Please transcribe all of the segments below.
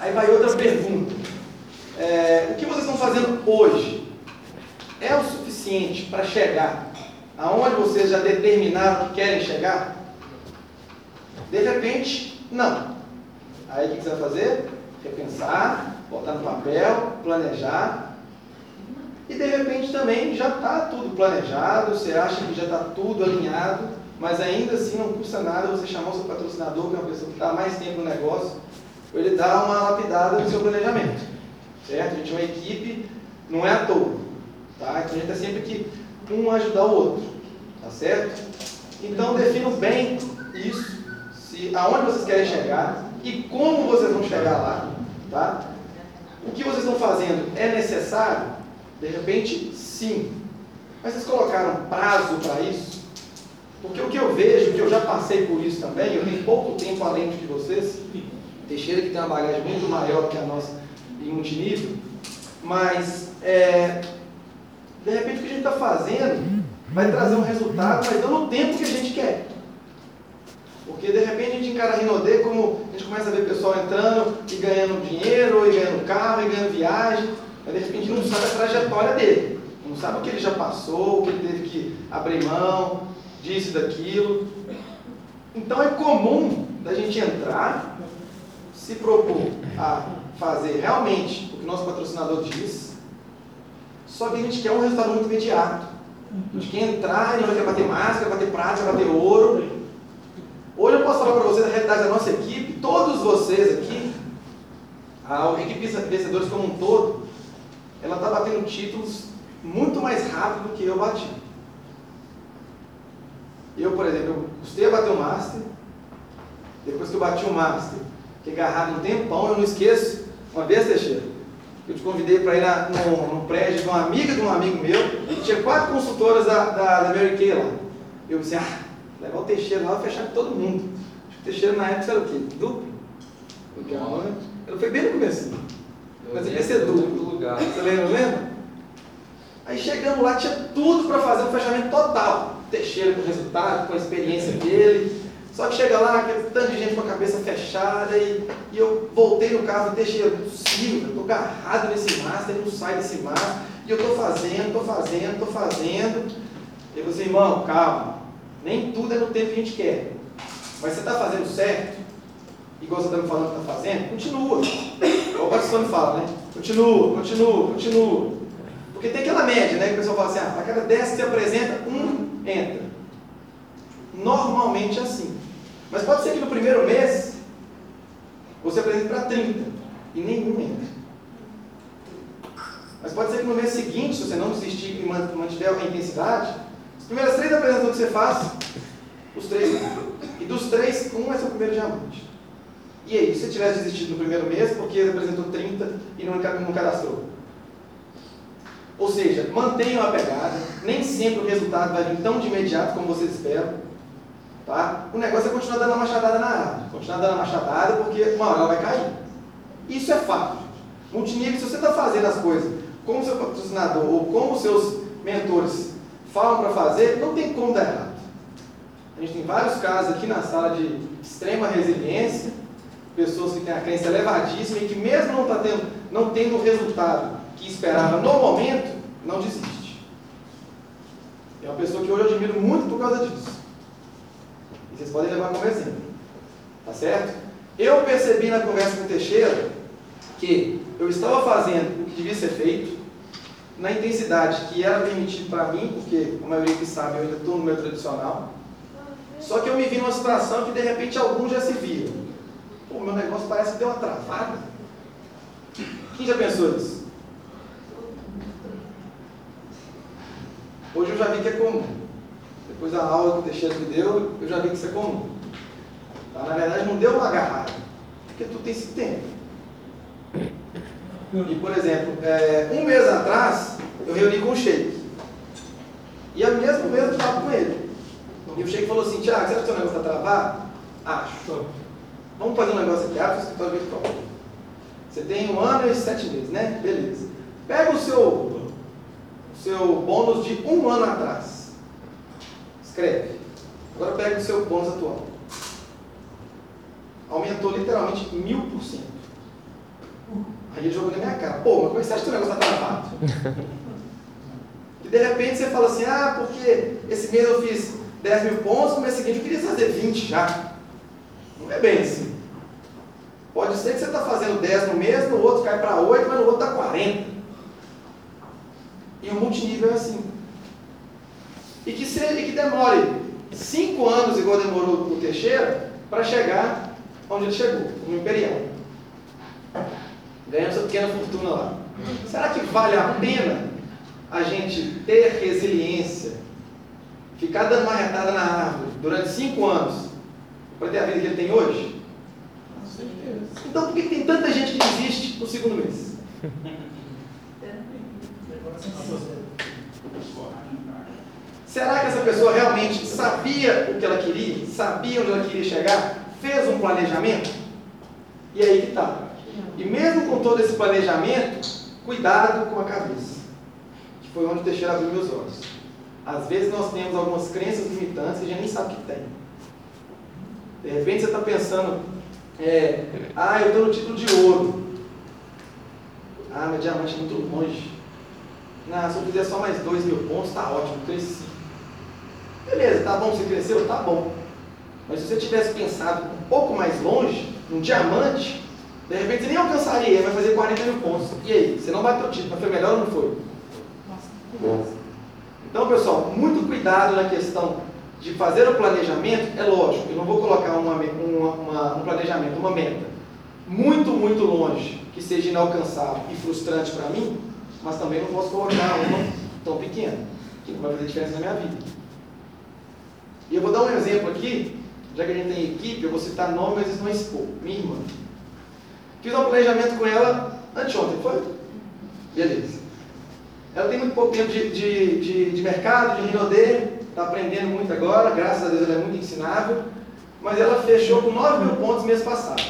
Aí vai outra pergunta. É, o que vocês estão fazendo hoje é o suficiente para chegar aonde vocês já determinaram que querem chegar? De repente, não. Aí o que você vai fazer? Repensar, botar no papel, planejar. E de repente também já está tudo planejado, você acha que já está tudo alinhado, mas ainda assim não custa nada você chamar o seu patrocinador, que é uma pessoa que está mais tempo no negócio, ele dar uma lapidada no seu planejamento. Certo? A gente é uma equipe, não é à toa. Tá? Então a gente está sempre aqui um ajudar o outro. Tá certo? Então definam bem isso, se, aonde vocês querem chegar e como vocês vão chegar lá. Tá? O que vocês estão fazendo é necessário? De repente, sim. Mas vocês colocaram prazo para isso? Porque o que eu vejo, que eu já passei por isso também, eu tenho pouco tempo além de vocês, Teixeira que tem uma bagagem muito maior que a nossa em multinível, mas é, de repente o que a gente está fazendo vai trazer um resultado, mas não no tempo que a gente quer. Porque de repente a gente encara a Rinodê como a gente começa a ver o pessoal entrando e ganhando dinheiro, e ganhando carro, e ganhando viagem, mas de repente não sabe a trajetória dele. Não sabe o que ele já passou, o que ele teve que abrir mão, disso, daquilo. Então é comum da gente entrar, se propor a fazer realmente o que o nosso patrocinador diz, só que a gente quer um resultado muito imediato. A gente quer entrar, a gente quer bater máscara, bater prata, bater ouro. Hoje eu posso falar para vocês a realidade da nossa equipe, todos vocês aqui, a equipe vencedores como um todo, ela está batendo títulos muito mais rápido do que eu bati. Eu, por exemplo, eu custei a bater o Master, depois que eu bati o Master, fiquei agarrado um tempão, eu não esqueço, uma vez, Teixeira, eu te convidei para ir na, no, no, prédio de uma amiga de um amigo meu, e tinha quatro consultoras da, da, da Mary Kay lá. Eu disse, ah, levar o Teixeira lá e fechar com todo mundo. Acho que o Teixeira na época era o quê? Duplo? Legal, né? Ela foi bem no começo. Mas ia ser duplo. Lugar. Você lembra, lembra? Aí chegamos lá, tinha tudo para fazer um fechamento total. Teixeira com o resultado, com a experiência dele. Só que chega lá, aquele tanto de gente com a cabeça fechada, e, e eu voltei no carro e deixei, não é possível, eu estou agarrado nesse master, não sai desse master, e eu estou fazendo, estou fazendo, estou fazendo. E você, irmão, calma, nem tudo é no tempo que a gente quer. Mas você está fazendo certo, igual você está me falando que está fazendo, continua. O pastor me fala, né? Continua, continua, continua. Porque tem aquela média, né? Que o pessoal fala assim, ah, a cada 10 que você apresenta, um entra. Normalmente é assim. Mas pode ser que no primeiro mês você apresente para 30 e nenhum entra. Mas pode ser que no mês seguinte, se você não desistir e mantiver a intensidade, as primeiras três apresentações que você faz, os três E dos três, um é seu primeiro diamante. E aí, se você tivesse desistido no primeiro mês, porque apresentou 30 e não, não cadastrou? Ou seja, mantenham a pegada, nem sempre o resultado vai vir tão de imediato como vocês esperam. Tá? O negócio é continuar dando uma machadada na árvore. Continuar dando uma machadada porque uma hora ela vai cair. Isso é fato. Multinível, se você está fazendo as coisas como seu patrocinador ou como seus mentores falam para fazer, não tem como dar errado. A gente tem vários casos aqui na sala de extrema resiliência, pessoas que têm a crença elevadíssima e que mesmo não, tá tendo, não tendo o resultado que esperava no momento, não desiste. É uma pessoa que hoje eu admiro muito por causa disso. Vocês podem levar como exemplo. Tá certo? Eu percebi na conversa com o Teixeira que eu estava fazendo o que devia ser feito, na intensidade que era permitido para mim, porque a maioria que sabe eu ainda estou no meu tradicional. Só que eu me vi numa situação que de repente alguns já se viram. Pô, meu negócio parece que deu uma travada. Quem já pensou nisso? Hoje eu já vi que é comum. Depois da aula que o Teixeira me deu, eu já vi que isso é comum. Tá? Na verdade, não deu uma agarrada, porque tu tem esse tempo. E, por exemplo, é, um mês atrás, eu reuni com o Sheik. E a mesmo mês eu estava com ele. E o Sheik falou assim, Tiago, será que o seu negócio está travado? Acho. Vamos fazer um negócio aqui, abre o escritório virtual. Você tem um ano e sete meses, né? Beleza. Pega o seu, o seu bônus de um ano atrás. Escreve. Agora pega o seu bônus atual. Aumentou literalmente mil por cento. Aí ele jogou na minha cara, pô, mas como é que você acha que o negócio está travado? e de repente você fala assim, ah, porque esse mês eu fiz 10 mil pontos, no mês seguinte eu queria fazer 20 já. Não é bem assim. Pode ser que você está fazendo 10 no mês, no outro cai para 8, mas no outro dá 40. E o multinível é assim. E que, seja, e que demore 5 anos, igual demorou o Teixeira, para chegar onde ele chegou, no Imperial. Ganhando sua pequena fortuna lá. Será que vale a pena a gente ter resiliência, ficar dando uma retada na árvore durante 5 anos, para ter a vida que ele tem hoje? Então por que tem tanta gente que desiste no segundo mês? Será que essa pessoa realmente sabia o que ela queria? Sabia onde ela queria chegar? Fez um planejamento? E aí que está. E mesmo com todo esse planejamento, cuidado com a cabeça. Que foi onde o Teixeira meus olhos. Às vezes nós temos algumas crenças limitantes e a gente nem sabe que tem. De repente você está pensando, é, ah, eu estou no título de ouro. Ah, meu diamante é muito longe. Não, se eu fizer só mais dois mil pontos, está ótimo, cresci. Beleza, tá bom, você cresceu? Tá bom. Mas se você tivesse pensado um pouco mais longe, num diamante, de repente você nem alcançaria, ele vai fazer 40 mil pontos. E aí? Você não vai ter o título, mas foi melhor ou não foi? Então, pessoal, muito cuidado na questão de fazer o planejamento. É lógico, eu não vou colocar uma, uma, uma, um planejamento, uma meta, muito, muito longe, que seja inalcançável e frustrante para mim, mas também não posso colocar uma tão pequena, que não vai fazer diferença na minha vida. E eu vou dar um exemplo aqui, já que a gente tem equipe, eu vou citar nome, mas eles não expor. Minha irmã. Fiz um planejamento com ela anteontem, foi? Beleza. Ela tem muito pouco tempo de, de, de, de mercado, de Rinodê, está aprendendo muito agora, graças a Deus ela é muito ensinável, mas ela fechou com 9 mil pontos mês passado.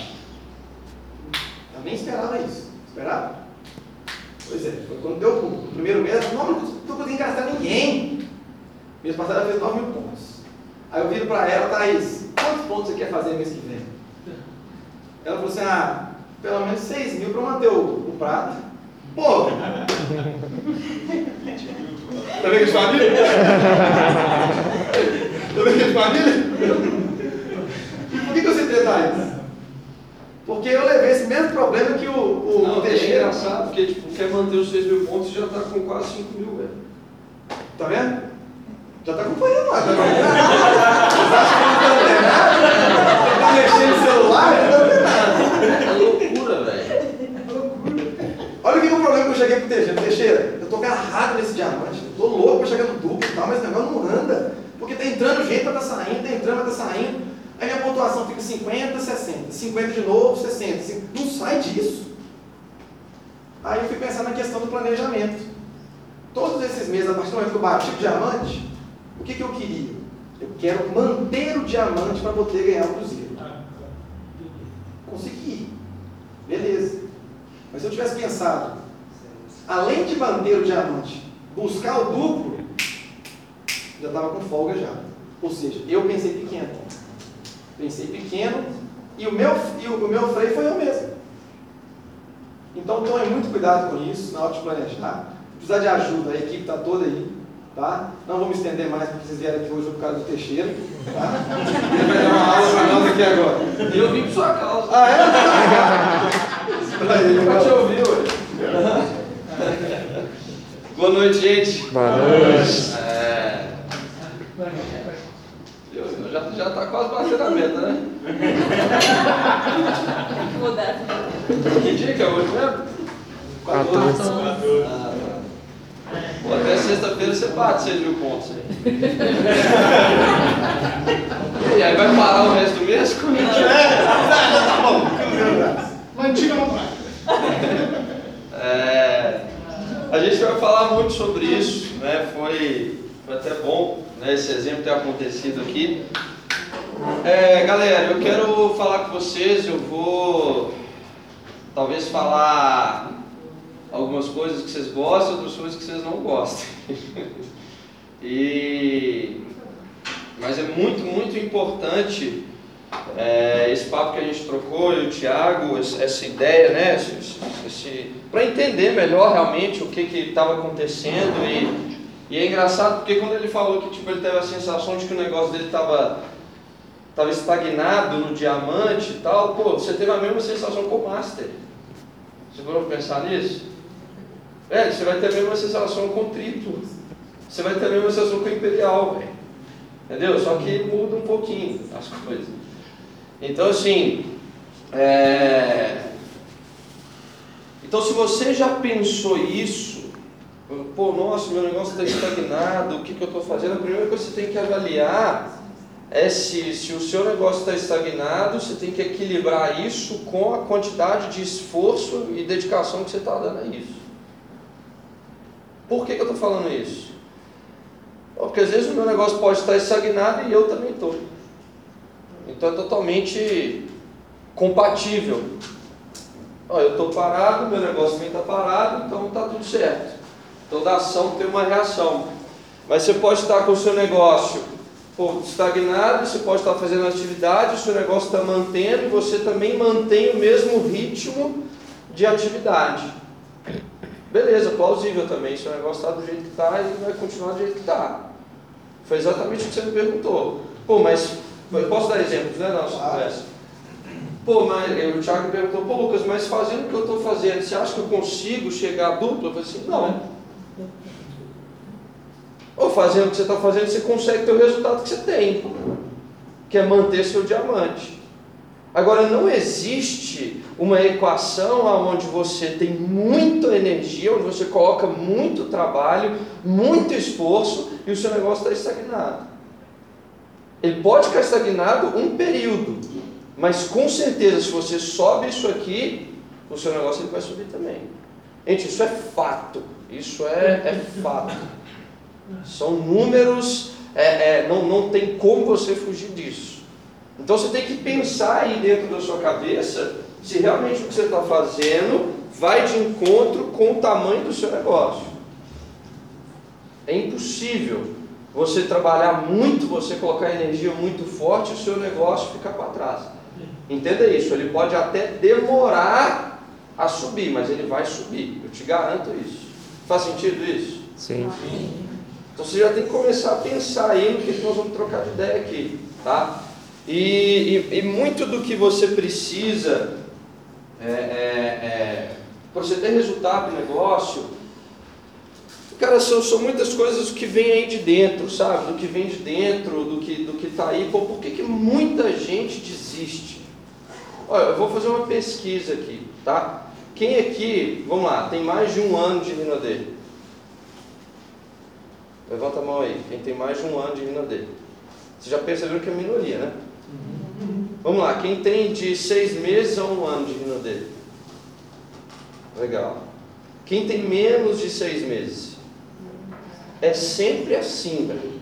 Ela nem esperava isso. Esperava? Pois é, foi quando deu o primeiro mês, não, não estou conseguindo gastar ninguém. Mês passado ela fez 9 mil pontos. Aí eu viro para ela, Thaís, quantos pontos você quer fazer mês que vem? Ela falou assim, ah, pelo menos 6 mil para manter o, o prato. Pô! tá vendo de família? tá vendo de família? E por que, que eu citei Thaís? Porque eu levei esse mesmo problema que o, o Não, Teixeira. É engraçado, porque tipo, quer manter os 6 mil pontos e já está com quase 5 mil, velho. Tá vendo? Já tá acompanhando lá, tá vendo? Vocês acham que não tem nada? Tá mexendo no celular? Não tem nada. É loucura, velho. Olha o que é o problema que eu cheguei pro Teixeira. Teixeira, eu tô agarrado nesse diamante, eu tô louco pra chegar no duplo e tal, mas o negócio não anda. Porque tá entrando gente pra tá saindo, tá entrando pra tá saindo. Aí minha pontuação fica 50, 60, 50 de novo, 60. 50. Não sai disso. Aí eu fui pensar na questão do planejamento. Todos esses meses, a partir do momento que eu bati o diamante, o que, que eu queria? Eu quero manter o diamante para poder ganhar o cruzeiro. Consegui. Beleza. Mas se eu tivesse pensado, além de manter o diamante, buscar o duplo, já estava com folga já. Ou seja, eu pensei pequeno. Pensei pequeno e o meu, e o, o meu freio foi eu mesmo. Então tome muito cuidado com isso na hora de planejar. Precisar de ajuda, a equipe está toda aí. Tá? Não vou me estender mais porque vocês vieram aqui hoje por causa do Teixeira. Tá? Ele vai dar uma aula para nós aqui agora. E eu vim por sua causa. Ah, é? Pra ele, Pra te né? ouvir hoje. Boa noite, gente. Boa noite. É... Eu, eu já, já tá quase batendo a meta, né? Mudar. Que dia que é hoje mesmo? 14. Ah, tá. Pô, até sexta-feira você bate 6 mil pontos aí. E aí vai parar o resto do mês? Como é que é? Tá bom. Mantiga no prato. É, a gente vai falar muito sobre isso, né? Foi, foi até bom né, esse exemplo ter acontecido aqui. É, galera, eu quero falar com vocês, eu vou talvez falar algumas coisas que vocês gostam, outras coisas que vocês não gostam. e, mas é muito, muito importante é, esse papo que a gente trocou, e o Thiago, essa ideia, né? para entender melhor realmente o que estava acontecendo e, e é engraçado porque quando ele falou que tipo, ele teve a sensação de que o negócio dele estava tava estagnado no diamante e tal, pô, você teve a mesma sensação com o Master. Você pode pensar nisso? É, você vai ter a mesma sensação com o triplo. Você vai ter a mesma sensação com imperial, velho. Entendeu? Só que muda um pouquinho as coisas. Então, assim, é... Então, se você já pensou isso, pô, nossa, meu negócio está estagnado, o que, que eu estou fazendo? A primeira coisa que você tem que avaliar é se, se o seu negócio está estagnado, você tem que equilibrar isso com a quantidade de esforço e dedicação que você está dando a isso. Por que, que eu estou falando isso? Porque às vezes o meu negócio pode estar estagnado e eu também estou. Então é totalmente compatível. Ó, eu estou parado, meu negócio também está parado, então está tudo certo. Toda ação tem uma reação. Mas você pode estar com o seu negócio pô, estagnado, você pode estar fazendo atividade, o seu negócio está mantendo e você também mantém o mesmo ritmo de atividade. Beleza, plausível também. Se o negócio está do jeito que está, ele vai continuar do jeito que está. Foi exatamente o que você me perguntou. Pô, mas eu posso dar exemplos, né, nossa conversa? Pô, mas o Thiago me perguntou, pô, Lucas, mas fazendo o que eu estou fazendo, você acha que eu consigo chegar duplo? Eu falei assim, não. Ou fazendo o que você está fazendo, você consegue ter o resultado que você tem, que é manter seu diamante. Agora, não existe uma equação onde você tem muita energia, onde você coloca muito trabalho, muito esforço e o seu negócio está estagnado. Ele pode ficar estagnado um período, mas com certeza, se você sobe isso aqui, o seu negócio ele vai subir também. Gente, isso é fato. Isso é, é fato. São números, é, é, não, não tem como você fugir disso. Então você tem que pensar aí dentro da sua cabeça se realmente o que você está fazendo vai de encontro com o tamanho do seu negócio. É impossível você trabalhar muito, você colocar energia muito forte e o seu negócio ficar para trás. Entenda isso, ele pode até demorar a subir, mas ele vai subir, eu te garanto isso. Faz sentido isso? Sim. Então você já tem que começar a pensar aí no que nós vamos trocar de ideia aqui, tá? E, e, e muito do que você precisa é, é, é, para você ter resultado no negócio, cara, são, são muitas coisas que vêm aí de dentro, sabe? Do que vem de dentro, do que do que está aí. Pô, por que, que muita gente desiste? Olha, eu vou fazer uma pesquisa aqui, tá? Quem aqui, vamos lá, tem mais de um ano de Rinodê? Levanta a mão aí, quem tem mais de um ano de Rinodê. Você já percebeu que é minoria, né? Vamos lá, quem tem de seis meses a um ano de Rinodê? Legal. Quem tem menos de seis meses? É sempre assim, velho.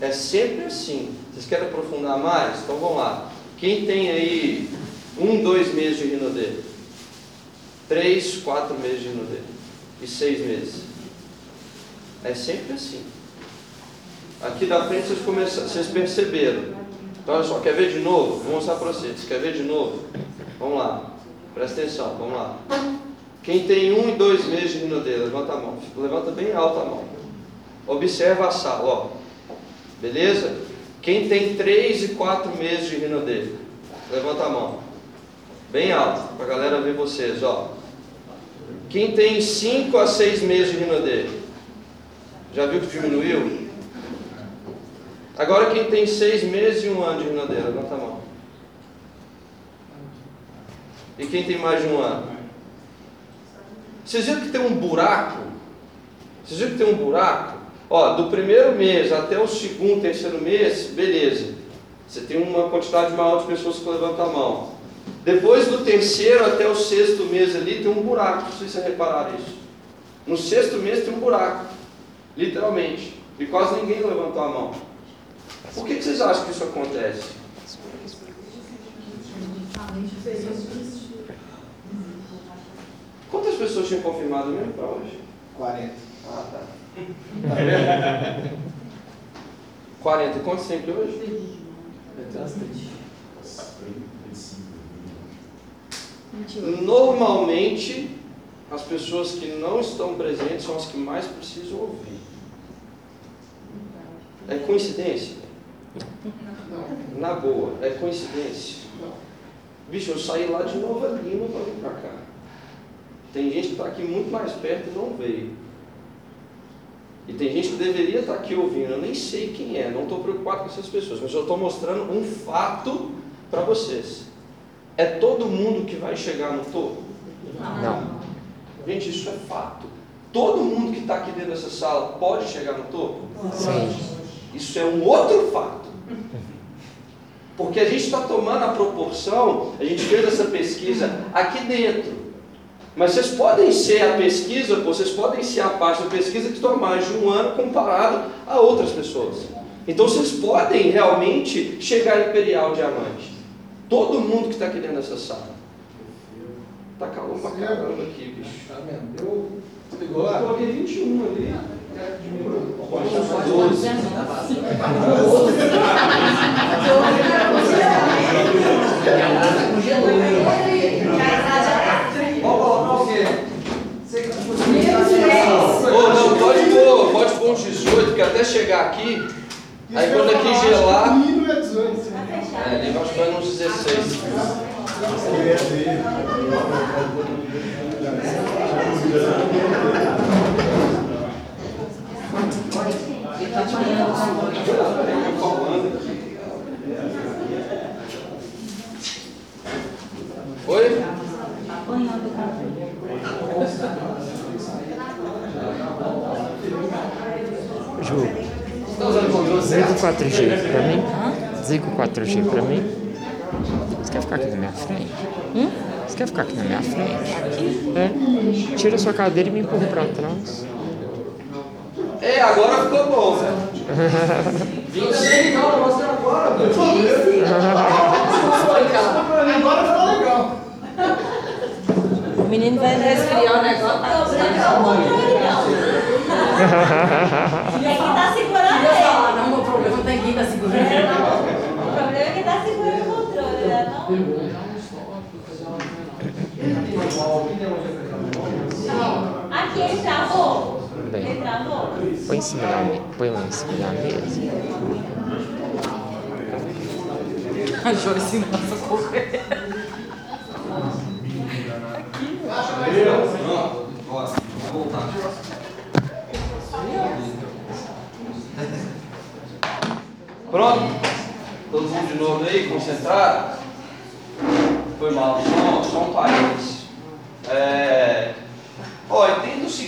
É sempre assim. Vocês querem aprofundar mais? Então vamos lá. Quem tem aí um, dois meses de Rinodê? Três, quatro meses de Rinodê. E seis meses. É sempre assim. Aqui da frente vocês, começam, vocês perceberam. Então, olha só, quer ver de novo? Vou mostrar para vocês. Quer ver de novo? Vamos lá. Presta atenção, vamos lá. Quem tem um e dois meses de rinodeira, levanta a mão. Levanta bem alta a mão. Observa a sala, ó. Beleza? Quem tem três e quatro meses de rinodeira, levanta a mão. Bem alto, para a galera ver vocês, ó. Quem tem cinco a seis meses de rinodeira, já viu que diminuiu? Agora quem tem seis meses e um ano de rinadeira, levanta a mão. E quem tem mais de um ano? Vocês viram que tem um buraco? Vocês viram que tem um buraco? Ó, do primeiro mês até o segundo, terceiro mês, beleza. Você tem uma quantidade maior de pessoas que levantam a mão. Depois do terceiro até o sexto mês ali tem um buraco, se vocês repararam isso. No sexto mês tem um buraco, literalmente. E quase ninguém levantou a mão. Por que, que vocês acham que isso acontece? Quantas pessoas tinham confirmado mesmo para hoje? 40. Ah, tá. 40. Quantos sempre hoje? Normalmente, as pessoas que não estão presentes são as que mais precisam ouvir. É coincidência? Na boa, é coincidência? Bicho, eu saí lá de Nova Lima para vir para cá. Tem gente que está aqui muito mais perto e não veio. E tem gente que deveria estar aqui ouvindo, eu nem sei quem é, não estou preocupado com essas pessoas, mas eu estou mostrando um fato para vocês. É todo mundo que vai chegar no topo? Não. Gente, isso é fato. Todo mundo que está aqui dentro dessa sala pode chegar no topo? Sim. Isso é um outro fato. Porque a gente está tomando a proporção, a gente fez essa pesquisa aqui dentro. Mas vocês podem ser a pesquisa, vocês podem ser a parte da pesquisa que está mais de um ano comparado a outras pessoas. Então vocês podem realmente chegar a Imperial Diamante. Todo mundo que está aqui dentro dessa sala. Tá calor pra caramba aqui, bicho. Tá vendo? Eu ligou Eu lá? coloquei 21 ali. Pode chamar 12. Vamos colocar o quê? Ô, não, pode pôr, pode pôr uns 18, porque até chegar aqui, aí quando aqui gelar, é 18. é, ele vai ficar uns 16. Oi? Ju, desliga o certo? 4G pra mim. Desliga o 4G pra mim. Você quer ficar aqui na minha frente? Você quer ficar aqui na minha frente? É. Tira sua cadeira e me empurra pra trás. É, agora ficou bom. 25. Não, não mostra agora, velho. Agora ficou legal. O menino vai resfriar o negócio. Tem que estar segurando Eu ele. não, meu problema tem que estar segurando. O problema é que está segurando o controle, né? Não? Aqui ele travou. Travou. Põe em cima da mesa. Põe lá em cima da mesa. A Joyce nossa correr. Pronto? Todo mundo de novo aí, concentrado? Foi mal, só, só um parênteses. É...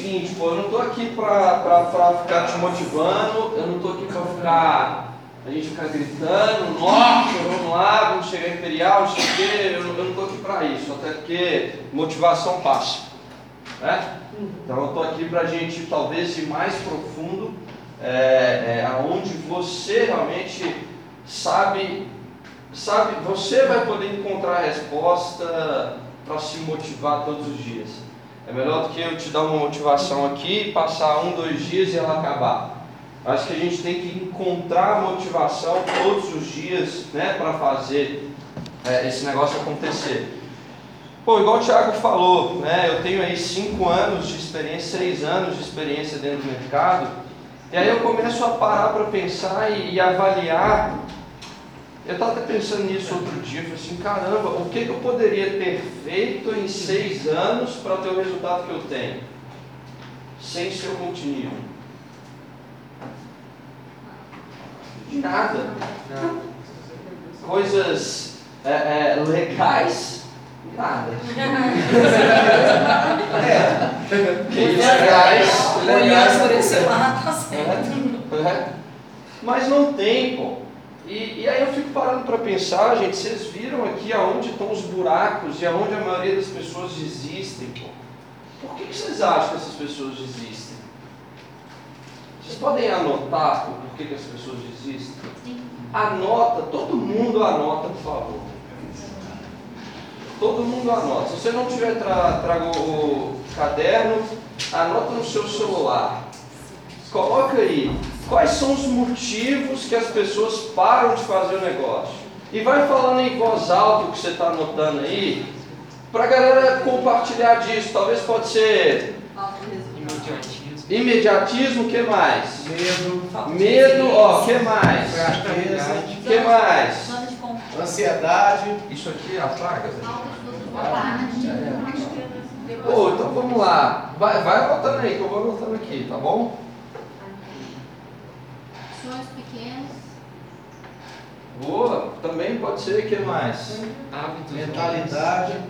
Seguinte, pô, eu não tô aqui pra, pra, pra ficar te motivando, eu não tô aqui pra ficar. A gente ficar gritando, nossa, vamos lá, vamos chegar Imperial, quê, eu, eu não tô aqui pra isso, até porque motivação passa. Né? Então eu tô aqui pra gente talvez ir mais profundo, é, é, aonde você realmente sabe, sabe, você vai poder encontrar a resposta para se motivar todos os dias. É melhor do que eu te dar uma motivação aqui, passar um, dois dias e ela acabar. Acho que a gente tem que encontrar motivação todos os dias, né, para fazer é, esse negócio acontecer. Pô, igual o Thiago falou, né, eu tenho aí cinco anos de experiência, seis anos de experiência dentro do mercado, e aí eu começo a parar para pensar e, e avaliar. Eu estava pensando nisso outro dia, eu falei assim, caramba, o que, que eu poderia ter feito em seis anos para ter o resultado que eu tenho? Sem ser o multinível. De nada. Coisas é, é, legais, nada. legais, Olhando legais. por esse lado, tá certo. É. Mas não tem, pô. E, e aí eu fico parando para pensar, gente, vocês viram aqui aonde estão os buracos e aonde a maioria das pessoas desistem, pô. Por que, que vocês acham que essas pessoas desistem? Vocês podem anotar o porquê que as pessoas desistem? Anota, todo mundo anota, por favor. Todo mundo anota. Se você não tiver tra trago o caderno, anota no seu celular. Coloca aí quais são os motivos que as pessoas param de fazer o negócio. E vai falando em voz alta o que você está anotando aí, Para a galera compartilhar disso, talvez pode ser Imediatismo. imediatismo, o que mais? Medo, Medo, ó, o que mais? fraqueza, O que mais? Ansiedade. Isso aqui é a praga? De Pô, então vamos lá. Vai, vai anotando aí, que eu vou anotando aqui, tá bom? Sonhos pequenos, Boa, também pode ser, o que mais? Hábitos. Mentalidade.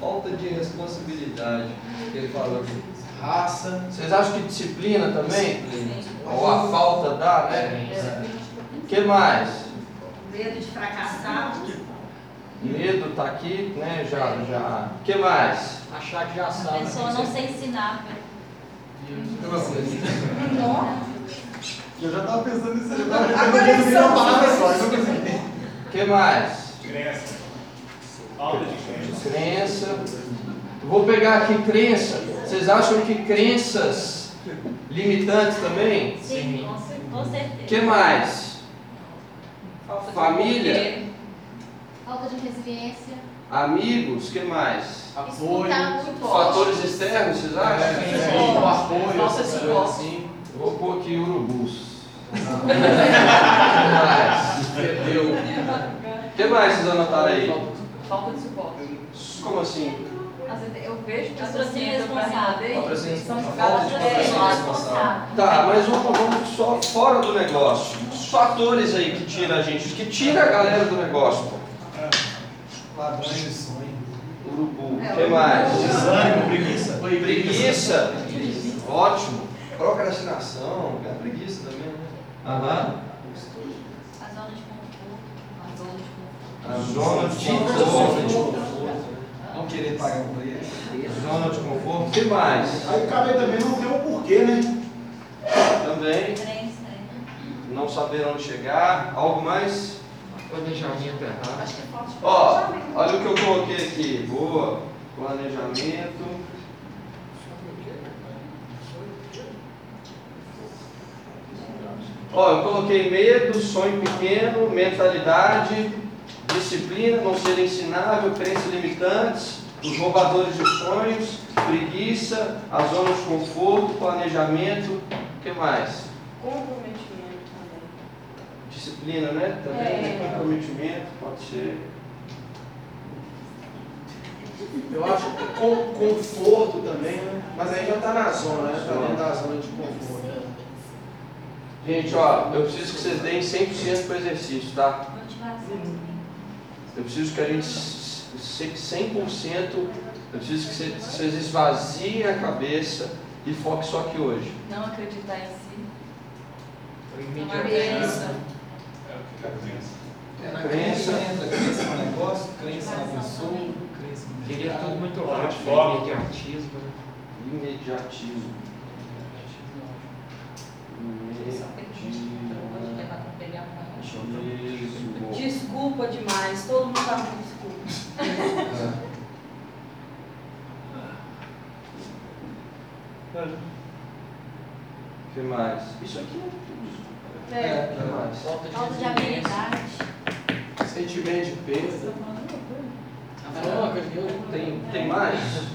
Falta de responsabilidade, que ele falou aqui. Raça. Vocês acham que disciplina também? Disciplina. Ou a falta dá, né? O que mais? Medo de fracassar. Medo tá aqui, né? Já, já. O que mais? Achar que já A sabe. pessoa não ser ensinável. Eu já tava pensando nisso aí. Eu tava Agora pensando não consegui. O que mais? Crença. Falta de crença. Crença. Eu vou pegar aqui crença. Vocês acham que crenças limitantes também? Sim, com cer- com O certeza. que mais? Falta de Família. Falta de resiliência, Amigos, o que mais? Apoio. Fatores externos, vocês acham? É, o apoio. Falta de essas suporte. coisas assim. Eu vou pôr aqui urubus. O que mais? Perdeu. O que mais vocês anotaram aí? Falta de suporte. Como assim? Eu vejo pessoas responsável. Renaudet e são Falta jogadas de na patrocínio escola. responsável. Tá, mas vamos, vamos só fora do negócio. Os fatores aí que tira a gente, que tira a galera do negócio. Ladrões de sonho. Urubu. O que mais? Desânimo, preguiça. Preguiça. Ótimo. Procrastinação. É preguiça também, né? Aham. A zona de conforto. A zona de conforto. A zona de conforto. Não querer pagar um preço. Zona de conforto. O que mais? Aí cabe também não ter um porquê, né? Também. Né? Não saber onde chegar. Algo mais? Planejamento errado. Acho que falta de Ó, olha o que eu coloquei aqui. Boa. Planejamento. Ó, eu coloquei medo, sonho pequeno, mentalidade, disciplina, não ser ensinável, crenças limitantes, os roubadores de sonhos, preguiça, a zona de conforto, planejamento, o que mais? Comprometimento. Disciplina, né? Também, É. né? comprometimento, pode ser. Eu acho que com conforto também, né? Mas aí já tá na zona, né? Tá dentro da zona de conforto. Gente, ó, eu preciso que vocês deem 100% para o exercício, tá? Eu preciso que a gente se- 100%, eu preciso que vocês- esvaziem a cabeça e foquem só aqui hoje. Não acreditar em si. Não. É a crença. É na Crença. crença, entra crença no negócio, crença na pessoa, crença no Queria tudo muito rápido. foco. Imediatismo. né? Imediatismo. Imediatismo. Desculpa demais, todo mundo tá com desculpa. O que mais? Isso aqui é tudo. É. Que mais? Falta de Falta de habilidade. Sentimento de perda. Tem, tem mais?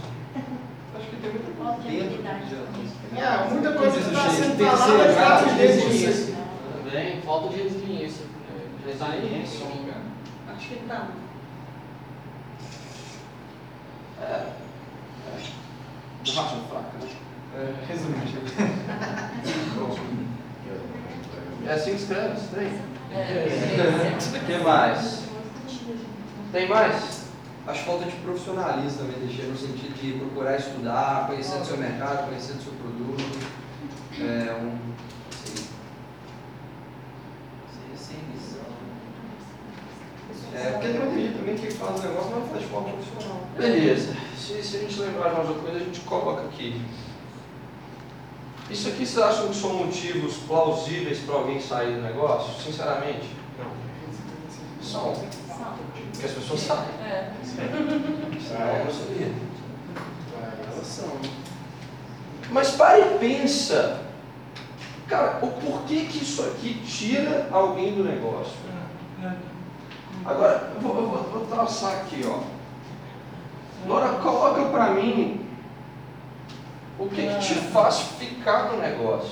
Acho que tem muita Falta de habilidade. de É, muita coisa que está sendo falada é falta de resiliência. Também, falta de resiliência. É, Resiliência. Acho que tá. Borracha fraca, né? É, resumindo. É assim que escreve, esse trem? É. O que mais? Tem mais? Acho falta de profissionalismo também, deixei no sentido de procurar estudar, conhecer do seu mercado, conhecer do seu produto. É um. Sei, sem visão. É, porque também, também quem faz o negócio não faz de forma profissional. Beleza. Se, se a gente lembrar de mais outra coisa, a gente coloca aqui. Isso aqui vocês acham que são motivos plausíveis para alguém sair do negócio? Sinceramente? Não. São. Porque as pessoas saem. É. Senão eu não sabia. Elas são. Mas para e pensa. Cara, o porquê que isso aqui tira alguém do negócio? Agora, eu vou, eu vou, vou traçar aqui, ó. Agora, coloca para mim o que, que te faz ficar no negócio.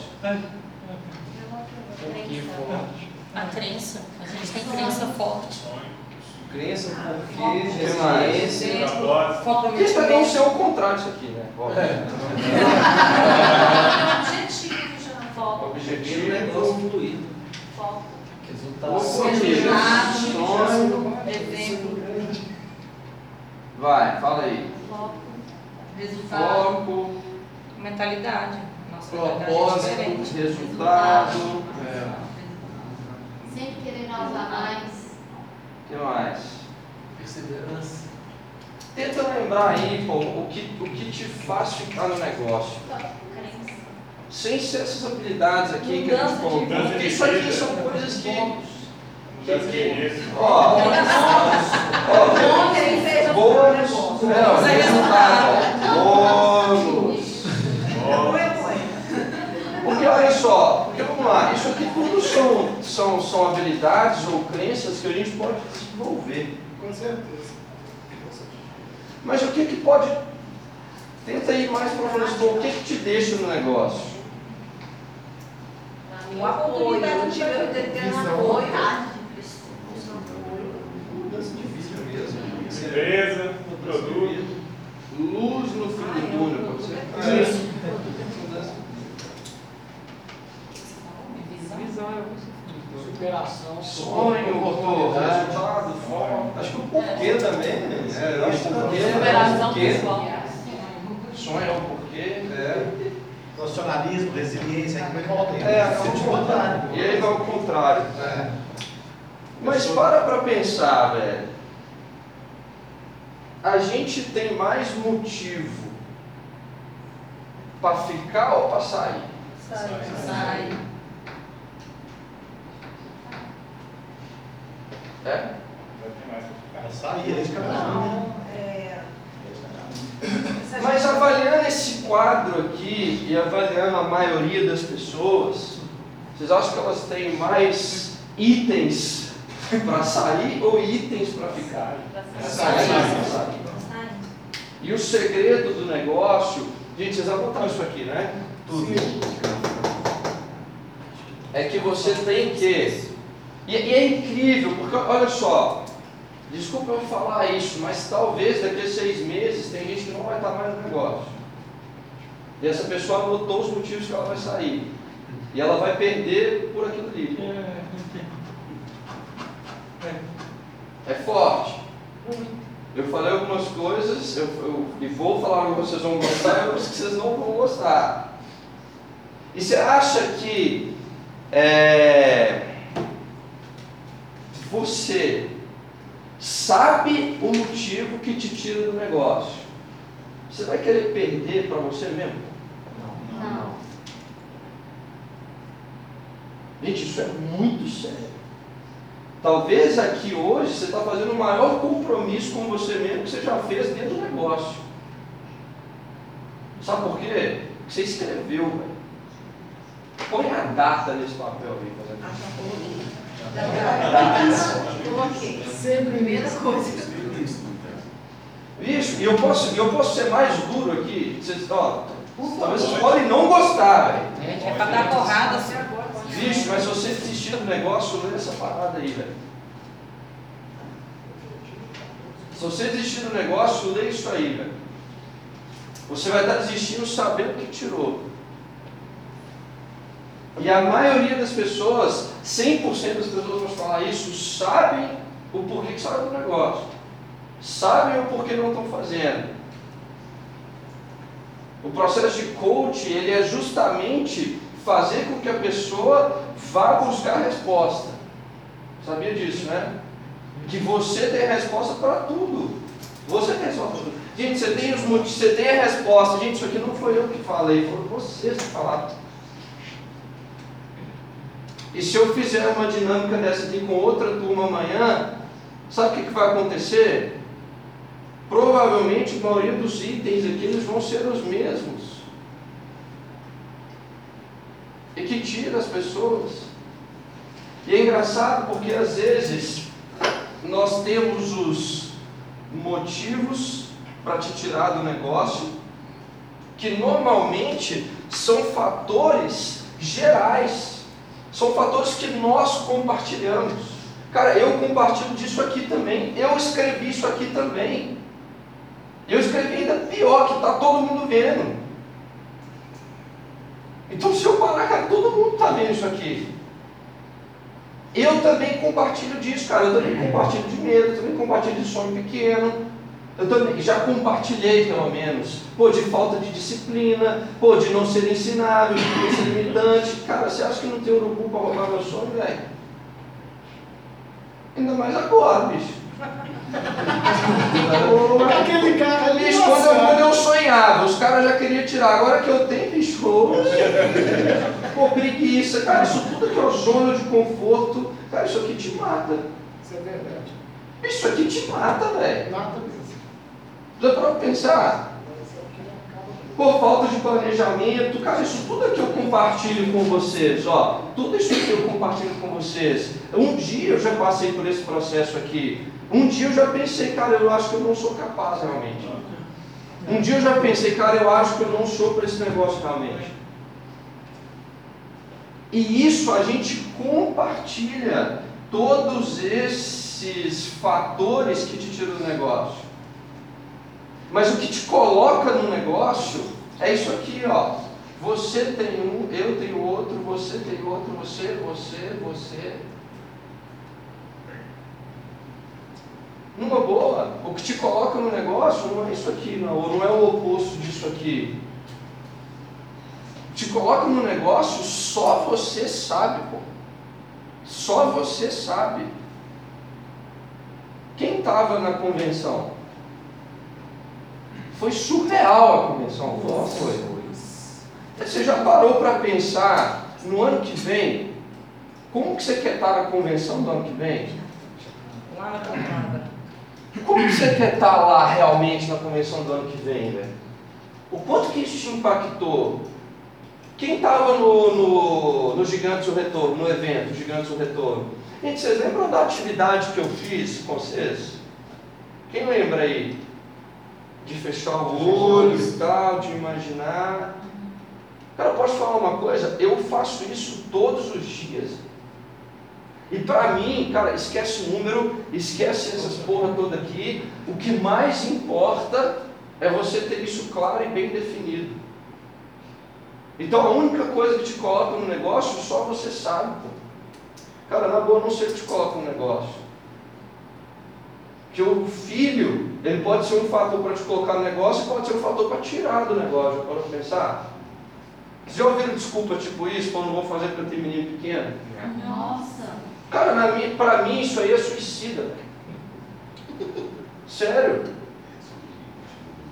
A crença. A gente tem crença forte. Crença, porquê, que mais? resiliência. Porque isso vai não ser o contrário disso aqui, né? Ó, Objetivo já. Foco. Objetivo, negócio fluido. Foco. objetivo, sonho. Exemplo. Vai, fala aí. Foco. Resultado. Foco, Mentalidade. Nossa mentalidade é propósito, resultado. Sempre querendo a mais. O que mais? Perseverança. Tenta lembrar aí, pô, o que, o que te faz ficar no negócio. Sem ser essas habilidades aqui que a gente colocou. Porque isso aqui são coisas que. Ó, bônus. É resultado. ó, Bônus. Porque olha só, porque vamos lá, isso aqui tudo são, são, são habilidades ou crenças que a gente pode desenvolver. Com certeza. Mas o que que pode. Tenta ir mais para o que que te deixa no negócio? O apoio. Vontade. Mudança de vida mesmo. Empresa, produto. Luz no fim do túnel, pode ser? É. Superação. Sonho, oportunidade. resultado, foco. Acho que o porquê também, né? É, eu acho que porquê, Superação porquê. pessoal. Sonho é o porquê. É. Profissionalismo, resiliência, aí como é que volta aí? É, Sentido contrário. E aí vai ao contrário. É. Mas para pra pensar, velho. A gente tem mais motivo para ficar ou para sair? Sai. É? Vai ter mais pra ficar. É sair, é de caminho. Mas avaliando esse quadro aqui e avaliando a maioria das pessoas, vocês acham que elas têm mais itens para sair ou itens para ficar? Sai. E o segredo do negócio, gente, vocês anotaram isso aqui, né? Tudo. É que você tem que. E, e é incrível, porque olha só, desculpa eu falar isso, mas talvez daqui a seis meses tem gente que não vai estar mais no negócio. E essa pessoa anotou os motivos que ela vai sair. E ela vai perder por aquilo ali. É forte. Eu falei algumas coisas, eu, eu- e vou falar que vocês vão gostar e outras que vocês não vão gostar. E você acha que é, você sabe o motivo que te tira do negócio? Você vai querer perder para você mesmo? Não. Gente, isso é muito sério. Talvez aqui hoje você está fazendo o maior compromisso com você mesmo que você já fez dentro do negócio. Sabe por quê? Porque você escreveu, velho. Põe a data nesse papel aí, Coloquei. Sempre primeira coisa. Bicho, e eu posso, eu posso ser mais duro aqui. Vocês, ó, talvez vocês podem não gostar, velho. Gente, é pra dar porrada assim. Bicho, mas se você desistir do negócio, lê essa parada aí, velho. Se você desistir do negócio, lê isso aí, velho. Você vai estar desistindo sabendo que tirou. E a maioria das pessoas, 100% das pessoas vão falar isso, sabem o porquê que saem do negócio. Sabem o porquê não estão fazendo. O processo de coach, ele é justamente fazer com que a pessoa vá buscar a resposta. Sabia disso, né? Que você tem a resposta para tudo. Você tem a resposta para tudo. Gente, você tem os motivos, você tem a resposta. Gente, isso aqui não foi eu que falei, foram vocês que falaram. E se eu fizer uma dinâmica dessa aqui com outra turma amanhã, sabe o que, vai acontecer? Provavelmente a maioria dos itens aqui eles vão ser os mesmos. E que tira as pessoas. E é engraçado porque às vezes nós temos os motivos para te tirar do negócio, que normalmente são fatores gerais, são fatores que nós compartilhamos. Cara, eu compartilho disso aqui também, eu escrevi isso aqui também. Eu escrevi ainda pior, que está todo mundo vendo. Então, se eu parar, cara, todo mundo está vendo isso aqui. Eu também compartilho disso, cara. Eu também compartilho de medo, eu também compartilho de sonho pequeno. Eu também já compartilhei, pelo menos, pô, de falta de disciplina, pô, de não ser ensinável, de não ser limitante. Cara, você acha que não tem urubu para roubar meu sonho, velho? Ainda mais agora, bicho. Aquele cara ali. Bicho, quando eu, quando eu sonhava, os caras já queriam tirar. Agora que eu tenho, bicho, pô, preguiça. Cara, isso tudo que é o zona de conforto, cara, isso aqui te mata. Isso é verdade. Isso aqui te mata, velho. Mata mesmo. Já para pensar? Acaba Por falta de planejamento, cara, isso tudo aqui eu compartilho com vocês, ó. Tudo isso aqui eu compartilho com vocês. Um dia eu já passei por esse processo aqui. Um dia eu já pensei, cara, eu acho que eu não sou capaz realmente. Um dia eu já pensei, cara, eu acho que eu não sou para esse negócio realmente. E isso a gente compartilha todos esses fatores que te tiram do negócio. Mas o que te coloca no negócio é isso aqui, ó. Você tem um, eu tenho outro, você tem outro, você, você, você. Numa boa, o que te coloca no negócio não é isso aqui, não, ou não é o oposto disso aqui. Te coloca no negócio, só você sabe, pô. Só você sabe. Quem estava na convenção? Foi surreal a convenção, foi? Você já parou para pensar no ano que vem? Como que você quer estar na convenção do ano que vem? Lá na comprada. Como você quer estar lá realmente na convenção do ano que vem, velho? O quanto que isso te impactou? Quem estava no, no, no Gigantes do Retorno, no evento Gigantes do Retorno? Gente, vocês lembram da atividade que eu fiz com vocês? Quem lembra aí? De fechar o olho e tal, de imaginar. Cara, posso falar uma coisa? Eu faço isso todos os dias. E para mim, cara, esquece o número, esquece essas porra toda aqui. O que mais importa é você ter isso claro e bem definido. Então a única coisa que te coloca no negócio, só você sabe. Cara, na boa, não sei que te coloca no negócio. Que o filho, ele pode ser um fator para te colocar no negócio pode ser um fator para tirar do negócio. Pra pensar? Vocês já ouviram desculpa tipo isso, quando vou fazer para ter menino pequeno? Nossa. Cara, na minha, pra mim isso aí é suicida. Sério.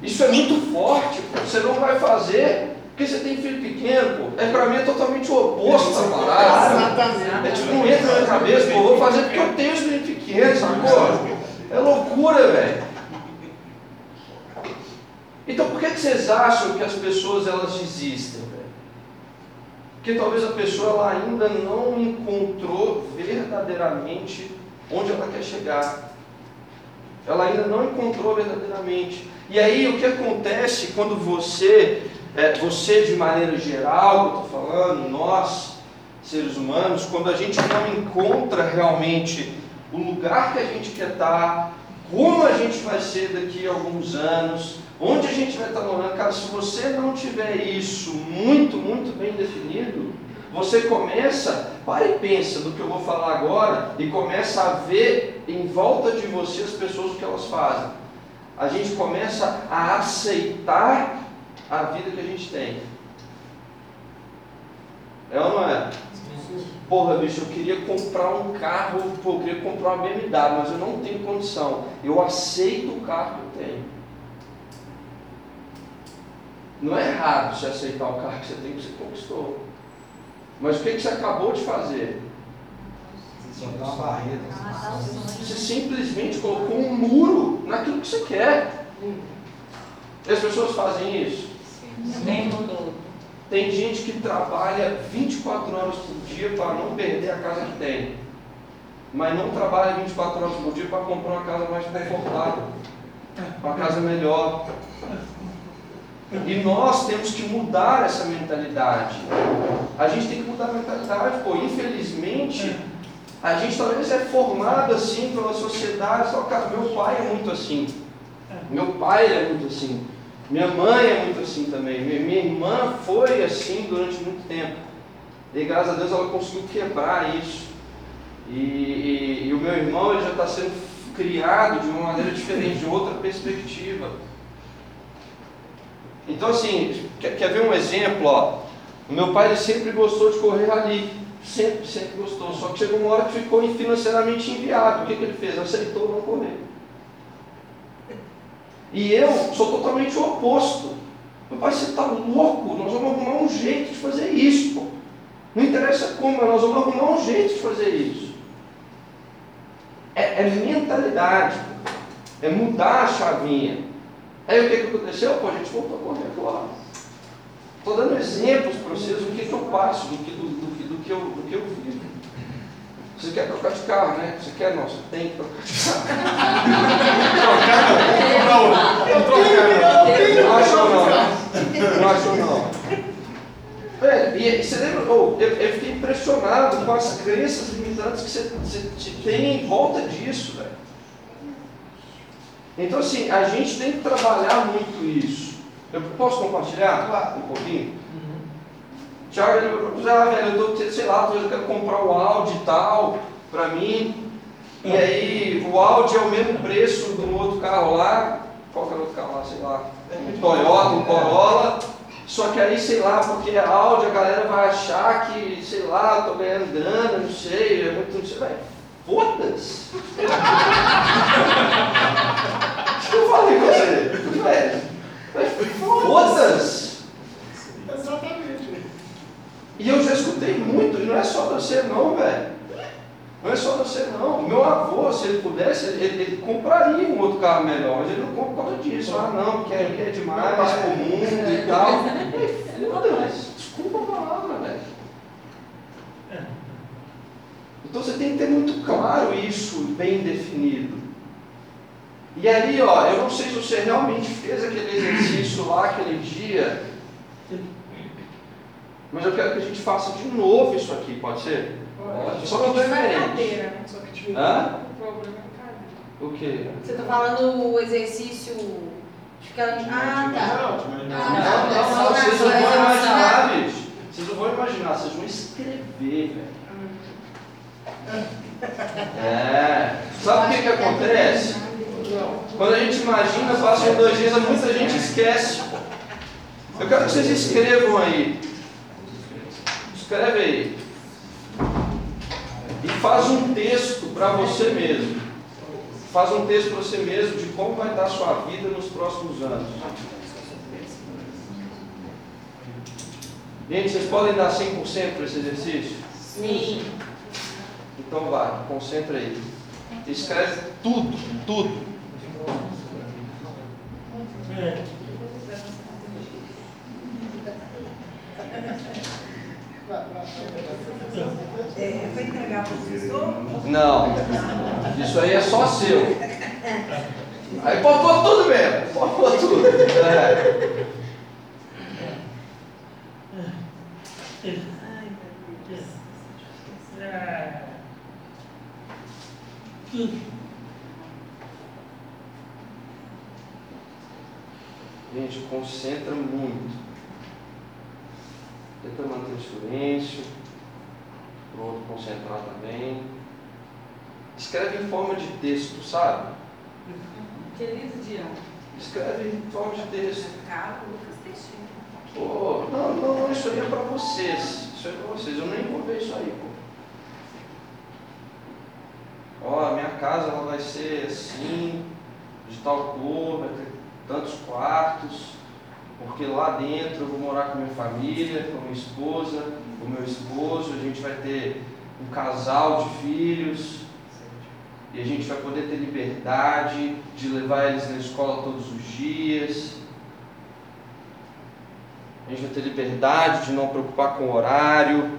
Isso é muito forte, pô. Você não vai fazer porque você tem filho pequeno, pô. É pra mim é totalmente o oposto essa parada. Exatamente. É tipo, não entra na cabeça, pô, vou fazer porque eu tenho os filhos pequenos, sacou? É loucura, velho. Então por que, que vocês acham que as pessoas elas desistem? Porque talvez a pessoa ela ainda não encontrou verdadeiramente onde ela quer chegar. Ela ainda não encontrou verdadeiramente. E aí o que acontece quando você, é, você de maneira geral, eu estou falando, nós, seres humanos, quando a gente não encontra realmente o lugar que a gente quer estar, como a gente vai ser daqui a alguns anos, onde a gente vai estar morando, cara, se você não tiver isso muito, muito bem definido, você começa, para e pensa no que eu vou falar agora e começa a ver em volta de você as pessoas o que elas fazem. A gente começa a aceitar a vida que a gente tem. É ou não é? Porra, bicho, eu queria comprar um carro, eu queria comprar uma BMW, mas eu não tenho condição. Eu aceito o carro que eu tenho. Não é errado você aceitar o carro que você tem, que você conquistou. Mas o que, que você acabou de fazer? Dá uma barreira. Você simplesmente colocou um muro naquilo que você quer. E as pessoas fazem isso. Todo. Tem gente que trabalha 24 horas por dia para não perder a casa que tem. mas não trabalha 24 horas por dia para comprar uma casa mais confortável, uma casa melhor. E nós temos que mudar essa mentalidade. A gente tem que mudar a mentalidade, pô. Infelizmente, a gente talvez é formado assim pela sociedade. Só cara, meu pai é muito assim. Meu pai é muito assim. Minha mãe é muito assim também. Minha, minha irmã foi assim durante muito tempo. E graças a Deus ela conseguiu quebrar isso. E, e, e o meu irmão ele já está sendo criado de uma maneira diferente, de outra perspectiva. Então assim, quer, quer ver um exemplo? Ó? O meu pai sempre gostou de correr ali. Sempre, sempre gostou. Só que chegou uma hora que ficou financeiramente inviável. O que, que ele fez? Aceitou não correr. E eu sou totalmente o oposto. Meu pai, você está louco? Nós vamos arrumar um jeito de fazer isso. Pô. Não interessa como, mas nós vamos arrumar um jeito de fazer isso. É, é mentalidade. É mudar a chavinha. Aí o que, que aconteceu? Pô, a gente voltou a correr agora. Estou dando exemplos para vocês do que, que eu passo, do que, do, do, do, que eu, do que eu vivo. Você quer trocar de carro, né? Você quer? Não, você tem que trocar de carro. Eu trocar. Não achou não. Não achou não. É, e você lembra, oh, eu, eu, fiquei impressionado com as crenças limitantes que você, você tem em volta disso, velho. Então assim, a gente tem que trabalhar muito isso. Eu posso compartilhar? Claro. Um pouquinho? Uhum. Tiago, ele ah, velho, eu tô, sei lá, eu quero comprar o Audi e tal, pra mim. E aí o Audi é o mesmo preço do outro carro lá. Qual que era o outro carro lá, sei lá? Um Toyota, um Corolla. Só que aí, sei lá, porque é Audi, a galera vai achar que, sei lá, tô ganhando grana, não sei, é muito, não sei, velho. Foda-se! eu falei com você, velho. Foda-se! Exatamente. E eu já escutei muito, e não é só você não, velho. Não é só você não. Meu avô, se ele pudesse, ele, ele, compraria um outro carro melhor, mas ele não compra por causa disso. Ah não, porque é, é demais pro mundo e tal. Foda-se, desculpa a palavra, velho. Então você tem que ter muito claro isso, bem definido. E ali, ó, eu não sei se você realmente fez aquele exercício lá aquele dia, mas eu quero que a gente faça de novo isso aqui, pode ser? Pode. Só que diferente. Só que diferente. Hã? O problema é cadeira. O quê? Você tá falando o exercício de ficar. Ah, tá. Não, Ah, não, tá. não, vocês não vão imaginar, bicho. Vocês não vão imaginar, vocês vão escrever, velho. É. Sabe o que, que acontece? Quando a gente imagina, passam dois dias, muita gente esquece. Eu quero que vocês escrevam aí. Escreve aí. E faz um texto para você mesmo. Faz um texto para você mesmo de como vai estar a sua vida nos próximos anos. Gente, vocês podem dar 100% para esse exercício? Sim. Então vai, concentra aí. Escreve tudo, tudo. É, foi entregar para o professor? Não. Isso aí é só seu. Aí pôr tudo mesmo. Pôr tudo. É. Gente, concentra muito. Tenta manter o silêncio. Para o outro concentrar também. Escreve em forma de texto, sabe? Querido Dião. Escreve em forma de texto. Não, não, não, isso aí é para vocês. Isso aí é para vocês. Eu nem vou ver isso aí, pô. Ó, a minha casa ela vai ser assim, de tal cor, vai ter tantos quartos, porque lá dentro eu vou morar com minha família, com minha esposa, com meu esposo, a gente vai ter um casal de filhos, e a gente vai poder ter liberdade de levar eles na escola todos os dias. A gente vai ter liberdade de não preocupar com o horário.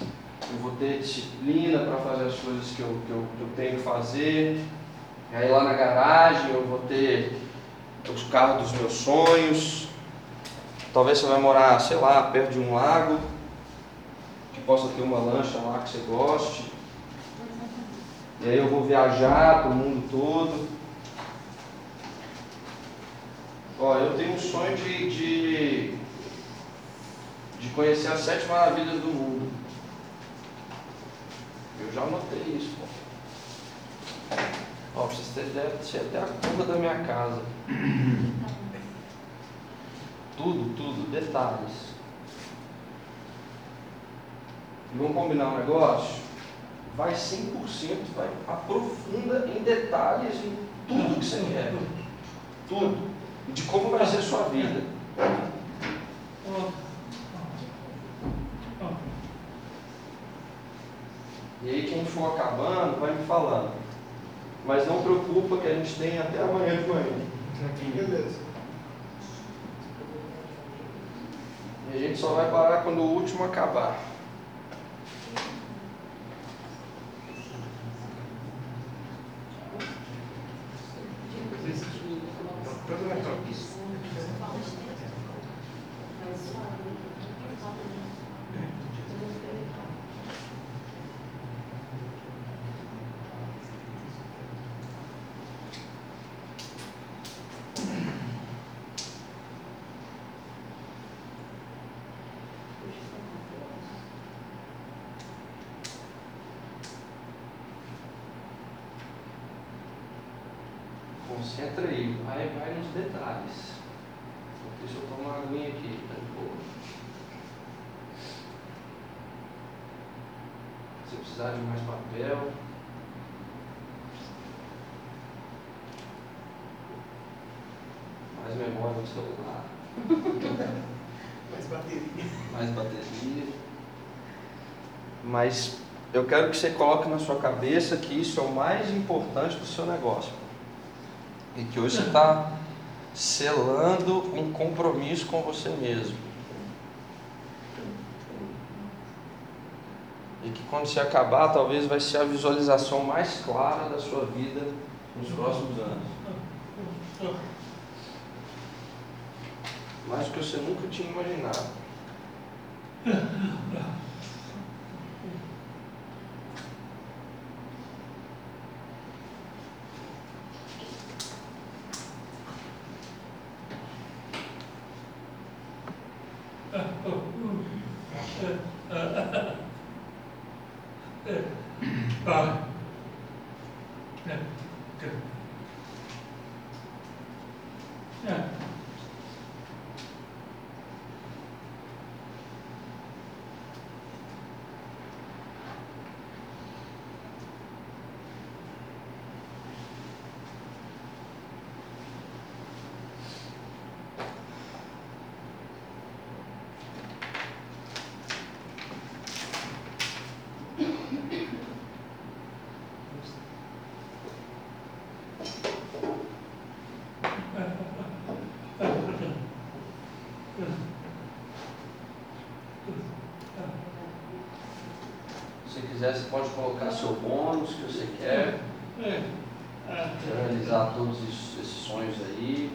eu vou ter disciplina para fazer as coisas que eu, que, eu, que eu tenho que fazer. E aí lá na garagem eu vou ter os carros dos meus sonhos. Talvez você vai morar, sei lá, perto de um lago, que possa ter uma lancha lá que você goste. E aí eu vou viajar para o mundo todo. Ó, eu tenho um sonho de, de, de conhecer as sete maravilhas do mundo. Eu já anotei isso. Pô. Ó, vocês tinha até a curva da minha casa. Tudo, tudo, detalhes. E vamos combinar um negócio? Vai 100%, vai aprofunda em detalhes em tudo que você quer. Tudo. E de como vai ser a sua vida. E aí quem for acabando vai me falando. Mas não preocupa que a gente tem até amanhã de manhã. Beleza. E a gente só vai parar quando o último acabar aí, vai, vai nos detalhes. Deixa eu tomar uma aguinha aqui, tá de boa. Se precisar de mais papel. Mais memória no celular. Mais bateria. mais bateria. Mas eu quero que você coloque na sua cabeça que isso é o mais importante do seu negócio. E que hoje você está selando um compromisso com você mesmo. E que quando você acabar, talvez vai ser a visualização mais clara da sua vida nos próximos anos. Mais do que você nunca tinha imaginado. Quiser, você pode colocar seu bônus que você quer. Realizar todos esses sonhos aí.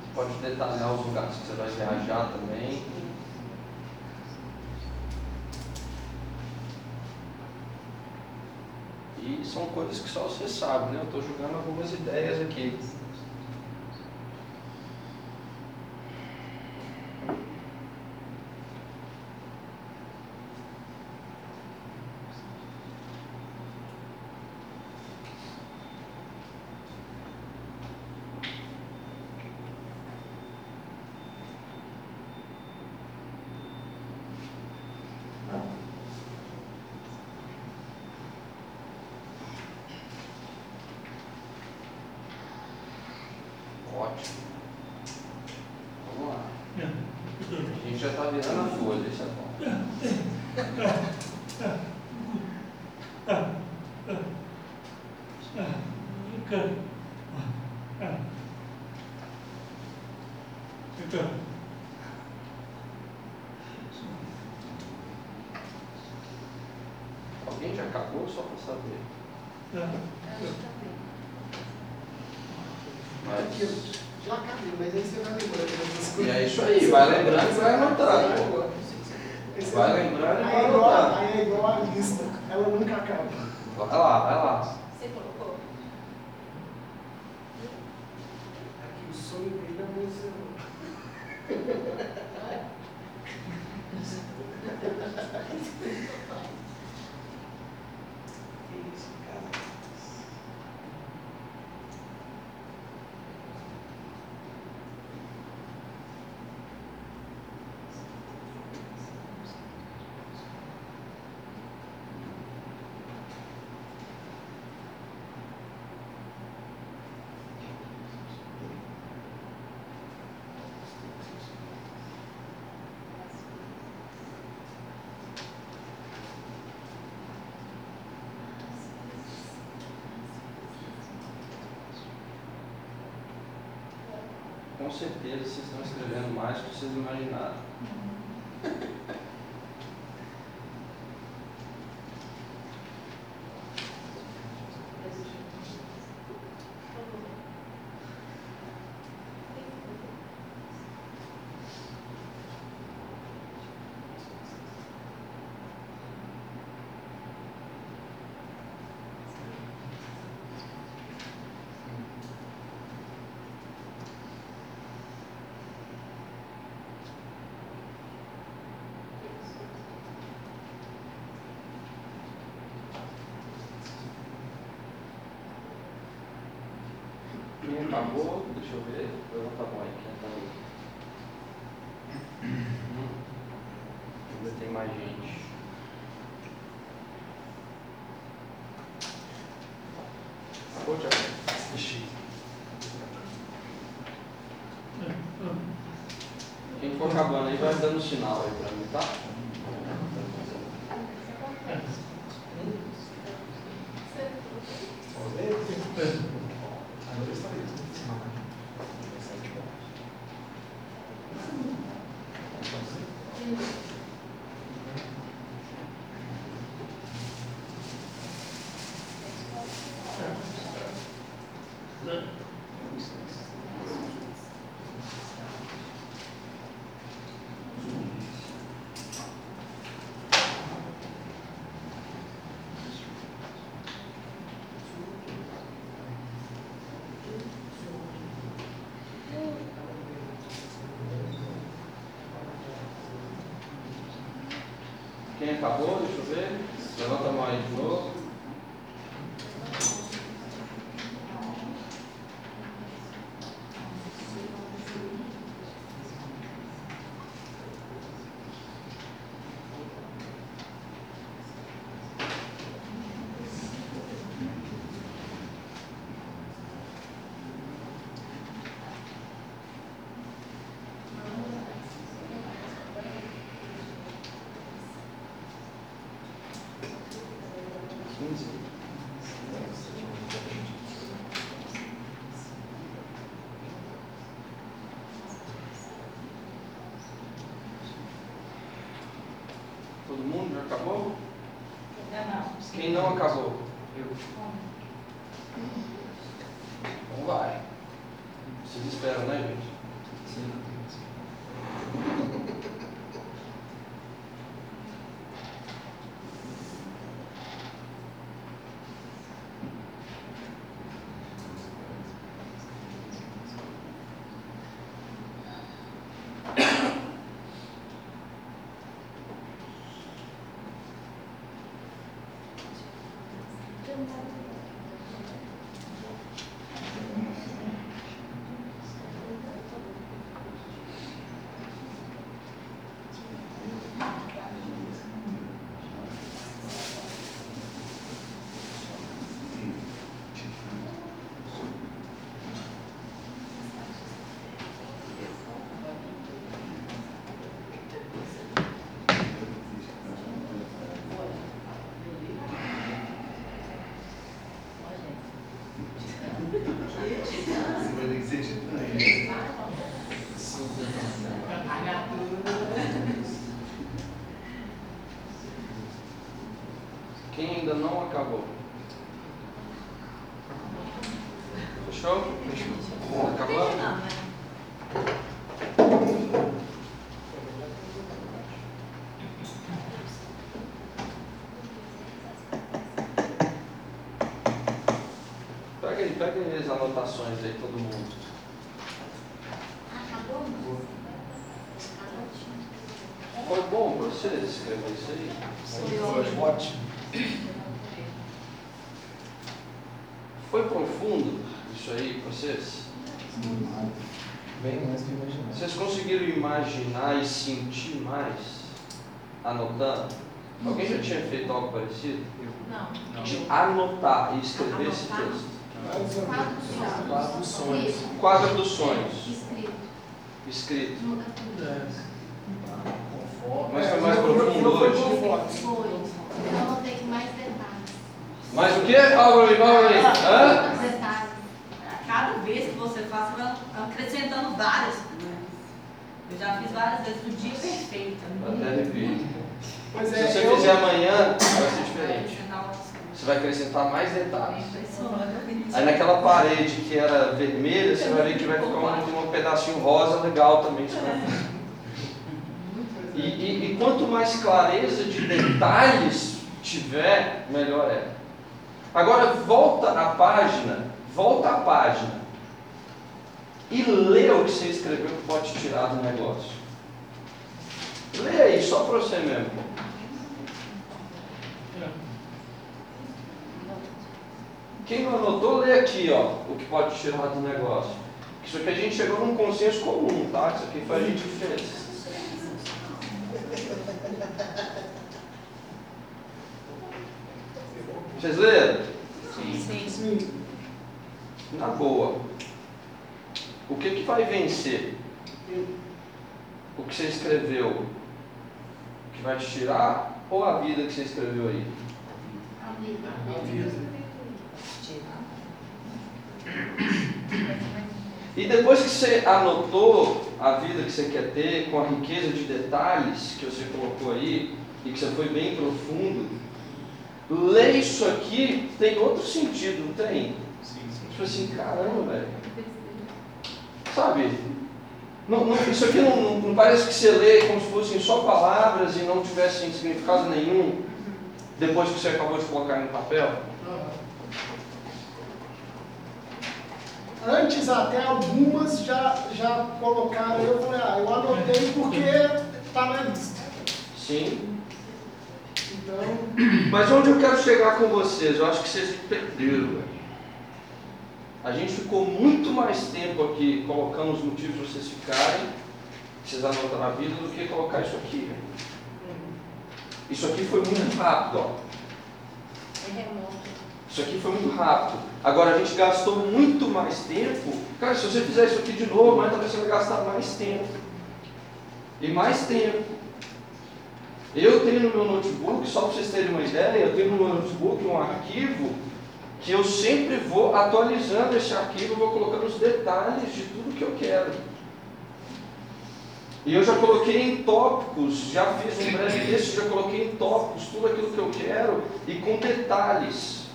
Você pode detalhar os lugares que você vai viajar também. E são coisas que só você sabe, né? Eu estou jogando algumas ideias aqui. já está virando a folha, deixa tá bom. Então, Alguém já acabou só para saber? Mas... Já acabei, mas aí você vai lembrando. E é isso aí, vai lembrando e vai Com certeza vocês estão escrevendo mais do que vocês imaginaram. Quem acabou, deixa eu ver. Levanta a mão aí, quem acabou. Hum. Ainda tem mais gente. Acabou, Tiago? Quem for acabando aí vai dando sinal aí pra mim, tá? Quem acabou, deixa eu ver. Levanta a mão aí de novo. Quinze. Todo mundo já acabou? Ainda não. Acabou? Pega as anotações aí, todo mundo. Acabou? Foi bom pra vocês escrever isso aí? Foi ótimo. Foi profundo isso aí pra vocês? Bem mais que imaginar. Vocês conseguiram imaginar e sentir mais anotando? Alguém já tinha feito algo parecido? Não. De anotar e escrever esse Anotar? Texto. Quatro sonhos. Quadro dos sonhos, Escrito. escrito. Mas foi mais profundo hoje. Foi. Eu anotei com mais detalhes. Mais o quê? Fala pra mim, fala pra mim. Hã? Detalhes. Cada vez que você faz, você vai acrescentando várias coisas. Eu já fiz várias vezes o dia perfeito. Até arrepio. Se é, você eu- fizer amanhã, vai ser diferente. Acrescentar outras coisas. Você vai acrescentar mais detalhes. Aí naquela parede que era vermelha, você vai ver que vai ficar um, um pedacinho rosa legal também. E, e- e quanto mais clareza de detalhes tiver, melhor é. Agora volta a página, volta a página e lê o que você escreveu que pode tirar do negócio. Lê aí, só para você mesmo. Quem não anotou, lê aqui, ó, o que pode tirar do negócio. Isso aqui a gente chegou num consenso comum, tá? Isso aqui foi a gente que fez. Vocês leram? Sim. Sim. Na boa. O que, que vai vencer? O que você escreveu? O que vai te tirar? Ou a vida que você escreveu aí? A vida. A vida. E depois que você anotou a vida que você quer ter, com a riqueza de detalhes que você colocou aí, e que você foi bem profundo, ler isso aqui tem outro sentido, não tem? Sim, sim. Tipo assim, caramba, velho. Sabe? Não, não- isso aqui não, não- não parece que você lê como se fossem só palavras e não tivessem significado nenhum depois que você acabou de colocar no papel? Antes até algumas já, já colocaram, eu falei, ah, eu anotei porque tá na lista. Sim. Então, Mas onde eu quero chegar com vocês? Eu acho que vocês perderam, velho. A gente ficou muito mais tempo aqui colocando os motivos para vocês ficarem, vocês anotam na vida, do que colocar isso aqui. velho. Isso aqui foi muito rápido, ó. É remoto. Isso aqui foi muito rápido. Agora a gente gastou muito mais tempo. Cara, se você fizer isso aqui de novo, mas talvez você vai gastar mais tempo. E mais tempo. Eu tenho no meu notebook, só para vocês terem uma ideia, eu tenho no meu notebook um arquivo que eu sempre vou atualizando esse arquivo, vou colocando os detalhes de tudo que eu quero. E eu já coloquei em tópicos, já fiz um breve texto, já coloquei em tópicos tudo aquilo que eu quero e com detalhes.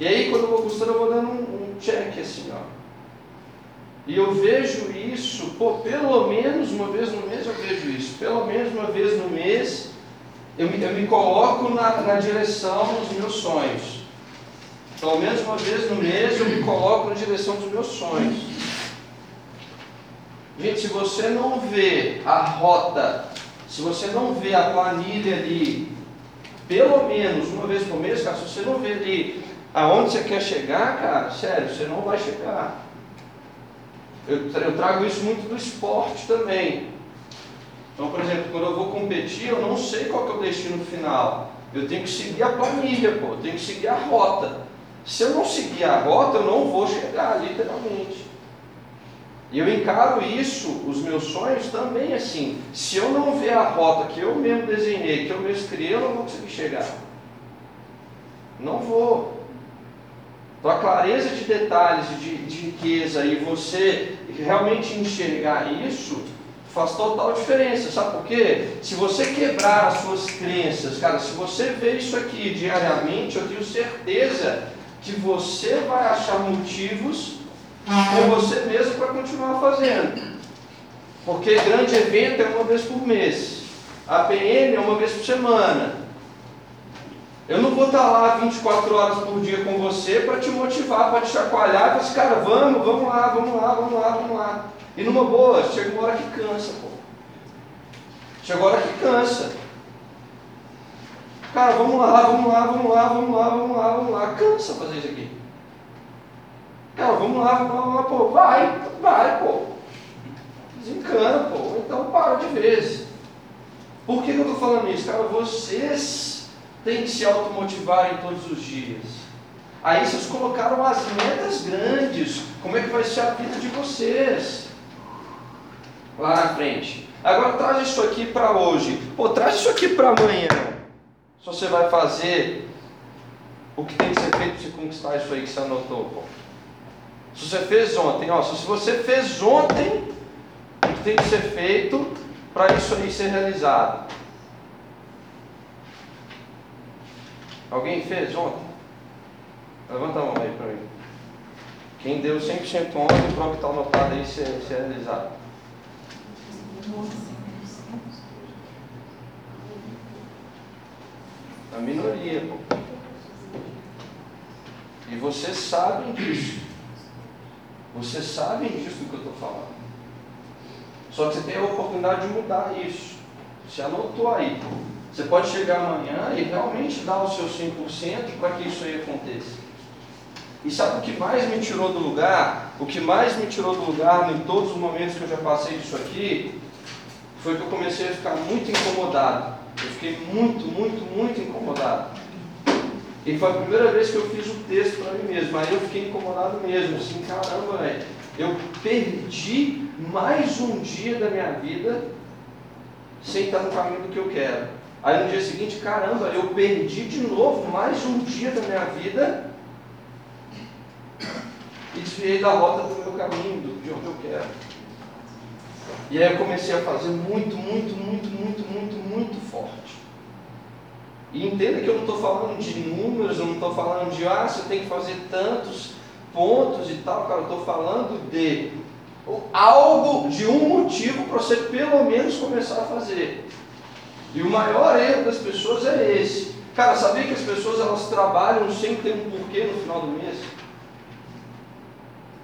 E aí quando eu vou costurando, eu vou dando um, um check assim, ó. E eu vejo isso, pô, pelo menos uma vez no mês eu vejo isso. Pelo menos uma vez no mês eu me, eu me coloco na, na direção dos meus sonhos. Pelo menos uma vez no mês eu me coloco na direção dos meus sonhos. Gente, se você não vê a rota, se você não vê a planilha ali, pelo menos uma vez por mês, cara, se você não vê ali aonde você quer chegar, cara, sério, você não vai chegar. Eu, eu trago isso muito do esporte também. Então, por exemplo, quando eu vou competir, eu não sei qual é o destino final. Eu tenho que seguir a planilha, pô, eu tenho que seguir a rota. Se eu não seguir a rota, eu não vou chegar, literalmente. E eu encaro isso, os meus sonhos também assim. Se eu não ver a rota que eu mesmo desenhei, que eu mesmo criei, eu não vou conseguir chegar. Não vou. Então a clareza de detalhes, de, de riqueza e você realmente enxergar isso, Faz total diferença, sabe por quê? Se você quebrar as suas crenças, cara, se você vê isso aqui diariamente, eu tenho certeza que você vai achar motivos com você mesmo para continuar fazendo. Porque grande evento é uma vez por mês, a PN é uma vez por semana. Eu não vou estar lá 24 horas por dia com você para te motivar, para te chacoalhar e falar assim, cara, vamos, vamos lá, vamos lá, vamos lá, vamos lá. E numa boa, chega uma hora que cansa, pô. Chega uma hora que cansa. Cara, vamos lá, vamos lá, vamos lá, vamos lá, vamos lá, vamos lá. Cansa fazer isso aqui. Cara, vamos lá, vamos lá, vamos lá, pô. Vai, vai, pô. Desencana, pô. Então para de vez. Por que, que eu estou falando isso? Cara, vocês têm que se automotivarem todos os dias. Aí vocês colocaram as metas grandes. Como é que vai ser a vida de vocês? Lá na frente. Agora traz isso aqui para hoje. Pô, traz isso aqui para amanhã. Se você vai fazer o que tem que ser feito para você conquistar isso aí que você anotou. Pô. Se você fez ontem, ó, se você fez ontem o que tem que ser feito para isso aí ser realizado. Alguém fez ontem? Levanta a mão aí para mim. Quem deu 100% ontem, o que está anotado aí ser, ser realizado. A minoria, pô. E vocês sabem disso. Vocês sabem disso do que eu estou falando. Só que você tem a oportunidade de mudar isso. Você anotou aí. Você pode chegar amanhã e realmente dar o seu 100% para que isso aí aconteça. E sabe o que mais me tirou do lugar? O que mais me tirou do lugar em todos os momentos que eu já passei disso aqui foi que eu comecei a ficar muito incomodado. Eu fiquei muito, muito, muito incomodado. E foi a primeira vez que eu fiz o texto para mim mesmo. Aí eu fiquei incomodado mesmo. Assim, caramba, velho. Eu perdi mais um dia da minha vida sem estar no caminho do que eu quero. Aí no dia seguinte, caramba, eu perdi de novo mais um dia da minha vida e desviei da rota do meu caminho, de onde eu quero. E aí eu comecei a fazer muito, muito, muito, muito, muito, muito forte. E entenda que eu não estou falando de números, eu não estou falando de, ah, você tem que fazer tantos pontos e tal, cara, eu estou falando de algo, de um motivo para você pelo menos começar a fazer. E o maior erro das pessoas é esse. Cara, sabia que as pessoas elas trabalham sem ter um porquê no final do mês?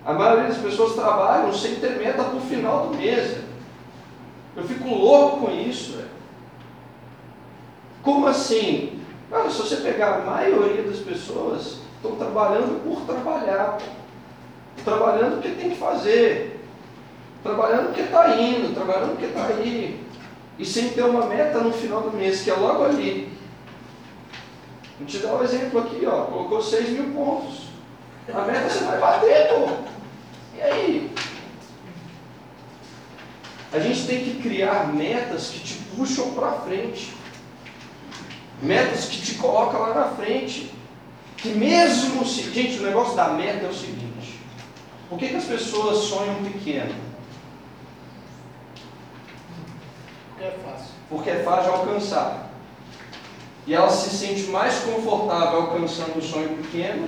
A maioria das pessoas trabalham sem ter meta para o final do mês. Eu fico louco com isso. Véio. Como assim? Cara, se você pegar a maioria das pessoas, estão trabalhando por trabalhar. Trabalhando porque tem que fazer. Trabalhando porque está indo, trabalhando porque está aí. E sem ter uma meta no final do mês, que é logo ali. Vou te dar um exemplo aqui, ó. Colocou 6 mil pontos. A meta você vai bater, pô. E aí? A gente tem que criar metas que te puxam para frente. Metas que te colocam lá na frente. Que mesmo se. Gente, o negócio da meta é o seguinte. Por que, que as pessoas sonham pequeno? É fácil. Porque é fácil alcançar. E ela se sente mais confortável alcançando um sonho pequeno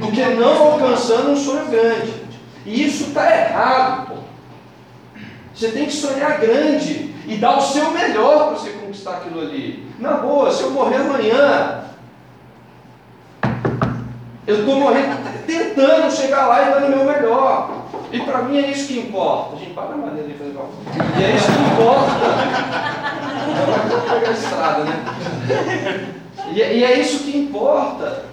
do que não alcançando um sonho grande. E isso está errado, pô. Você tem que sonhar grande e dar o seu melhor para você conquistar aquilo ali. Na boa, se eu morrer amanhã, eu estou morrendo, tentando chegar lá e dando o meu melhor. E para mim é isso que importa. A gente paga a maneira de fazer igual. E é isso que importa. Pegar estrada, né? E, e é isso que importa.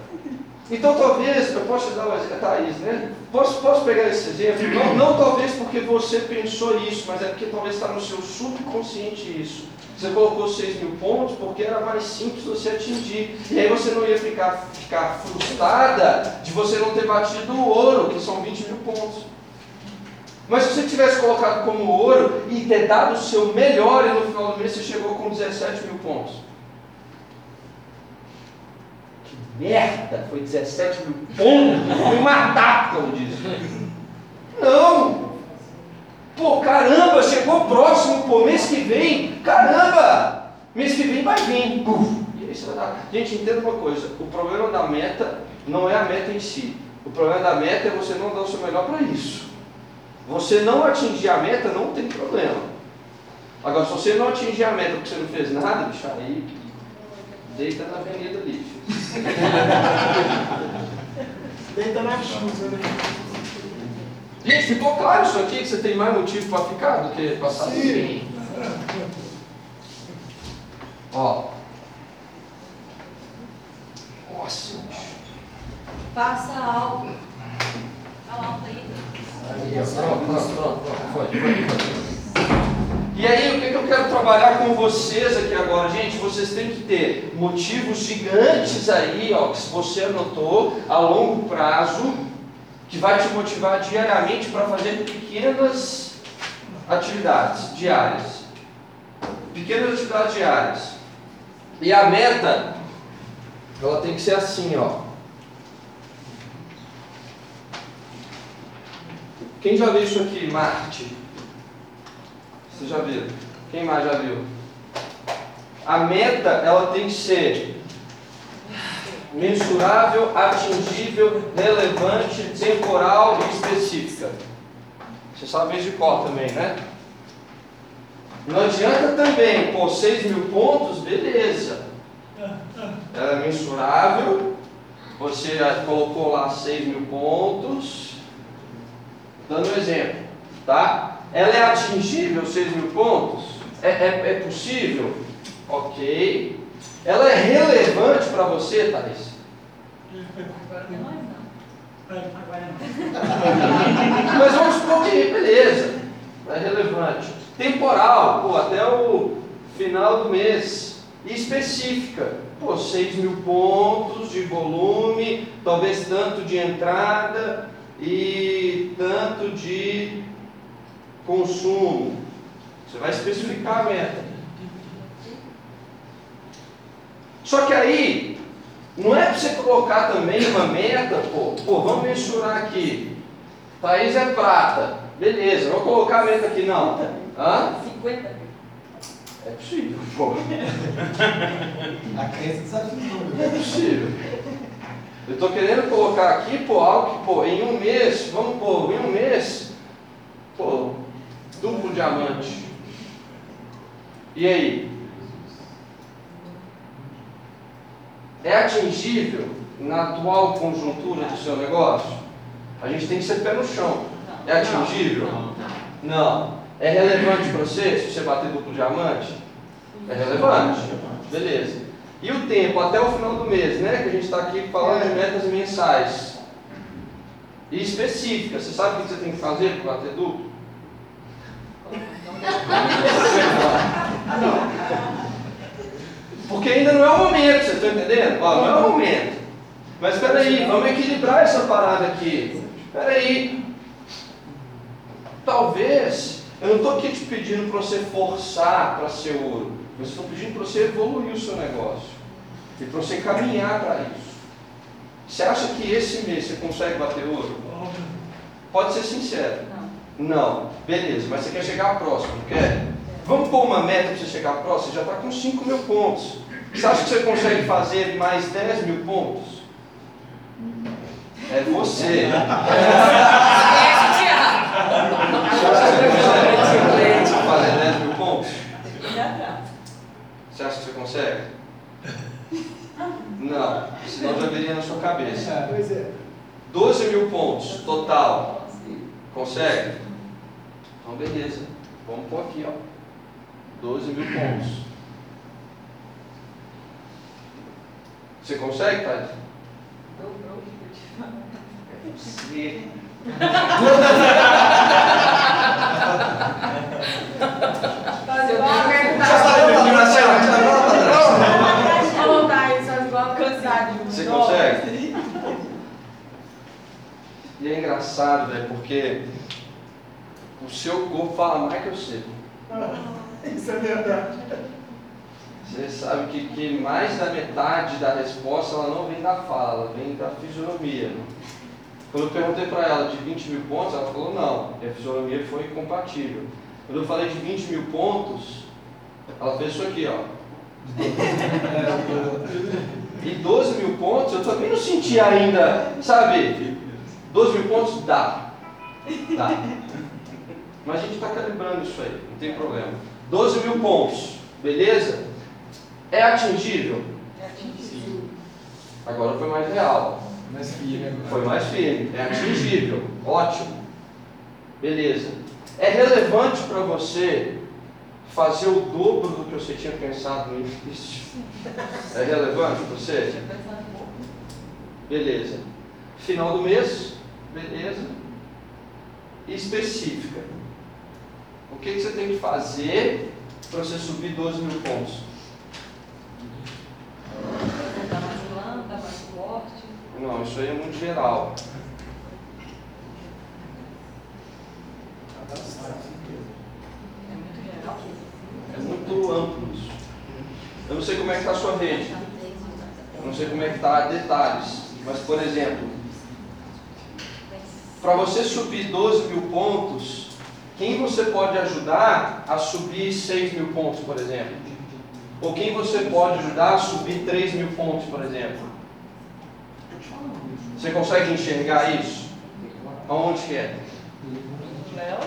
Então talvez, eu posso te dar um exemplo, Thaís, né? Posso, posso pegar esse exemplo? Não, não talvez porque você pensou isso, mas é porque talvez está no seu subconsciente isso. Você colocou 6 mil pontos porque era mais simples você atingir. E aí você não ia ficar, ficar frustrada de você não ter batido o ouro, que são 20 mil pontos. Mas se você tivesse colocado como ouro e ter dado o seu melhor e no final do mês você chegou com 17 mil pontos. Que merda! Foi 17 mil pontos! Foi matar por causa disso. Não! Pô, caramba, chegou próximo, pô, mês que vem, caramba, mês que vem vai vir. Puf. E aí você vai dar. Gente, entenda uma coisa: o problema da meta não é a meta em si. O problema da meta é você não dar o seu melhor para isso. Você não atingir a meta não tem problema. Agora, se você não atingir a meta porque você não fez nada, bicho, aí deita na avenida filho. Deita na chuva, né? Gente, ficou claro isso aqui que você tem mais motivo para ficar do que passar Sim. Ó. Nossa, bicho. Faça algo. Fala alto aí. E aí, o que, que eu quero trabalhar com vocês aqui agora? Gente, vocês têm que ter motivos gigantes aí, ó, que você anotou a longo prazo, que vai te motivar diariamente para fazer pequenas atividades diárias. Pequenas atividades diárias. E a meta, ela tem que ser assim, ó. Quem já viu isso aqui, Marte? Vocês já viram? Quem mais já viu? A meta, ela tem que ser mensurável, atingível, relevante, temporal e específica. Você sabe de cor também, né? Não adianta também, pô, 6 mil pontos, beleza. Ela é mensurável, você colocou lá 6 mil pontos. Dando um exemplo, tá? Ela é atingível, 6 mil pontos? É, é, é possível? Ok. Ela é relevante para você, Thais? Mas vamos supor que, beleza, é relevante. Temporal, pô, até o final do mês. E específica, pô, 6 mil pontos de volume, talvez tanto de entrada e tanto de consumo. Você vai especificar a meta. Só que aí, não é para você colocar também uma meta, pô, pô, vamos mensurar aqui. Thaís é prata. Beleza, vou colocar a meta aqui, não. Hã? 50 mil. É possível, pô. A crença desafiou. É possível. Eu estou querendo colocar aqui, pô, algo que, pô, em um mês, vamos pôr, em um mês, pô, duplo diamante. E aí? É atingível na atual conjuntura do seu negócio? A gente tem que ser pé no chão. É atingível? Não. É relevante para você se você bater duplo diamante? É relevante. Beleza. E o tempo até o final do mês, né? Que a gente está aqui falando de metas mensais. E específicas. Você sabe o que você tem que fazer para bater duplo? Porque ainda não é o momento, você está entendendo? Ó, não é o momento. Mas espera aí, vamos equilibrar essa parada aqui. Espera aí. Talvez, eu não estou aqui te pedindo para você forçar para ser ouro. Eu estou pedindo para você evoluir o seu negócio. E para você caminhar para isso. Você acha que esse mês você consegue bater ouro? Pode ser sincero. Não. Não. Beleza, mas você quer chegar próximo, não quer? Vamos pôr uma meta para você chegar próximo? Você já está com 5 mil pontos. Você acha que você consegue fazer mais 10 mil pontos? É você. Que você consegue fazer 10 mil pontos? Você acha que você consegue? Não, senão já viria na sua cabeça. Pois é. 12 mil pontos total. Consegue? Então beleza. Vamos pôr aqui, ó. 12 mil pontos. Você consegue, Tati? Você. Fazer igual a Já saiu pra trás, já saiu pra trás. vontade, faz igual cansado. Você consegue? E é engraçado, velho, porque o seu corpo fala mais que eu sei. Isso é verdade. Você sabe que, que mais da metade da resposta ela não vem da fala, vem da fisionomia. Quando eu perguntei para ela de 20 mil pontos, ela falou não, e a fisionomia foi incompatível. Quando eu falei de 20 mil pontos, ela fez isso aqui, ó. E 12 mil pontos, eu também não senti ainda, sabe? 12 mil pontos dá. Dá. Mas a gente está calibrando isso aí, não tem problema. 12 mil pontos, beleza? É atingível? É atingível. Agora foi mais real. Mais firme. Foi mais firme. É atingível. Ótimo. Beleza. É relevante para você fazer o dobro do que você tinha pensado no início? É relevante para você? Beleza. Final do mês? Beleza. Específica. O que, que você tem que fazer para você subir 12 mil pontos? Dar mais dar mais suporte. Não, isso aí é muito geral. É muito geral. É muito amplo isso. Eu não sei como é que está a sua rede. Eu não sei como é que está detalhes. Mas, por exemplo, para você subir 12 mil pontos, quem você pode ajudar a subir 6 mil pontos, por exemplo? Ou quem você pode ajudar a subir 3 mil pontos, por exemplo? Você consegue enxergar isso? Aonde que é? Léo.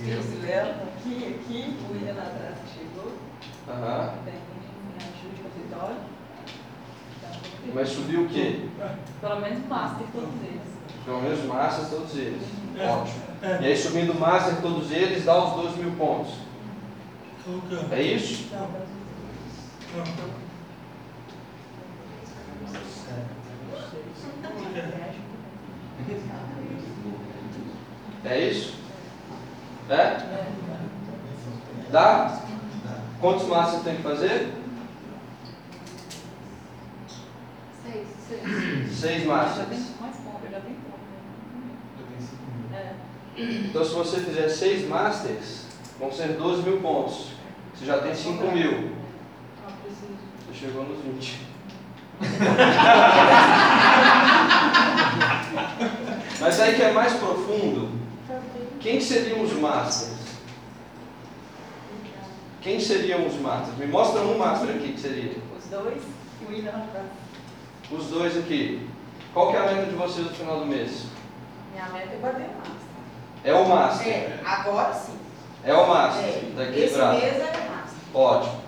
Esse Léo, aqui, aqui, o William lá atrás que chegou. Aham. Tem me ajude com o vitória. Mas subiu o quê? Pelo menos master todos eles. Pelo menos Master todos eles. Ótimo. E aí subindo Master todos eles dá os 12 mil pontos. É isso? É isso? É? Dá? Quantos Masters tem que fazer? Seis, seis. Seis Já Masters. tem mais ponto, já tem ponto. É. Então, se você fizer seis Masters, vão ser 12 mil pontos. Você já tem 5 mil. Não preciso. Você chegou nos 20. Mas aí que é mais profundo, quem seriam os Masters? Quem seriam os Masters? Me mostra um Master aqui que seria. Os dois e o William atrás. Os dois aqui. Qual que é a meta de vocês no final do mês? Minha meta é bater master. É o Master. É, agora sim. É o Master. É. Tá Esse equilibrado. mês é master. Ótimo.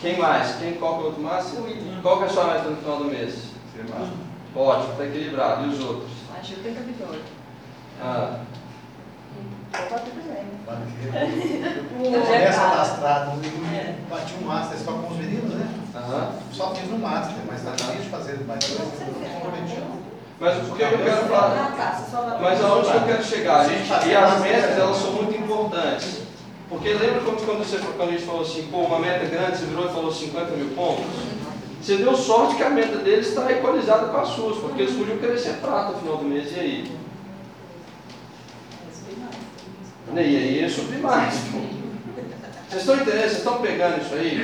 Quem mais? Quem, qual que é o outro Master? O William. Qual que é a sua meta no final do mês? Ótimo, está equilibrado. E os outros? A Gil tem que a vitória. Ah, Vou bater também. Começa cadastrado, É. bati um master só com os meninos, né? Aham. Só fiz um master, mas tá difícil de fazer mais coisas. Mas o que eu quero falar? Mas aonde que eu quero chegar? Gente, e as metas, elas são muito importantes. Porque lembra quando, quando, você, quando a gente falou assim, pô, uma meta grande, você virou e falou 50 mil pontos? Você deu sorte que a meta deles está equalizada com as suas, porque eles podiam querer ser prata no final do mês, e aí? E aí ia subir mais. pô. Vocês estão entendendo? Vocês estão pegando isso aí?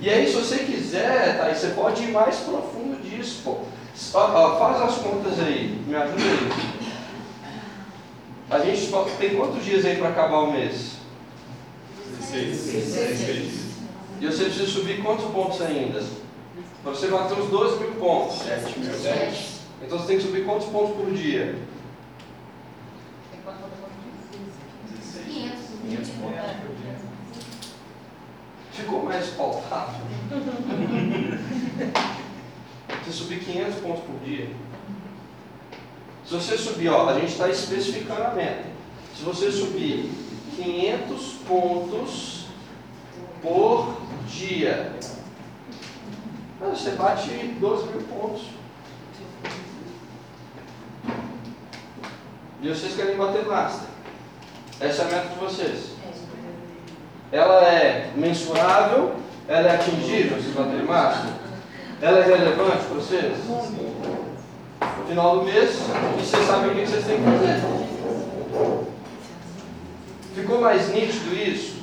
E aí, se você quiser, tá, aí você pode ir mais profundo disso, pô. Ó, ó, faz as contas aí, me ajuda aí. A gente só tem quantos dias aí para acabar o mês? E você precisa subir quantos pontos ainda? Para você bater os 12 mil pontos. Então você tem que subir quantos pontos por dia? Tem quanto falta quanto dias? 500. Ficou mais palpável. Você subir 500 pontos por dia. Se você subir, ó, a gente está especificando a meta. Se você subir 500 pontos por dia, você bate 12 mil pontos. E vocês querem bater master. Essa é a meta de vocês. Ela é mensurável, ela é atingível, vocês baterem master. Ela é relevante para vocês? No final do mês, vocês sabem o que vocês têm que fazer. Ficou mais nítido isso?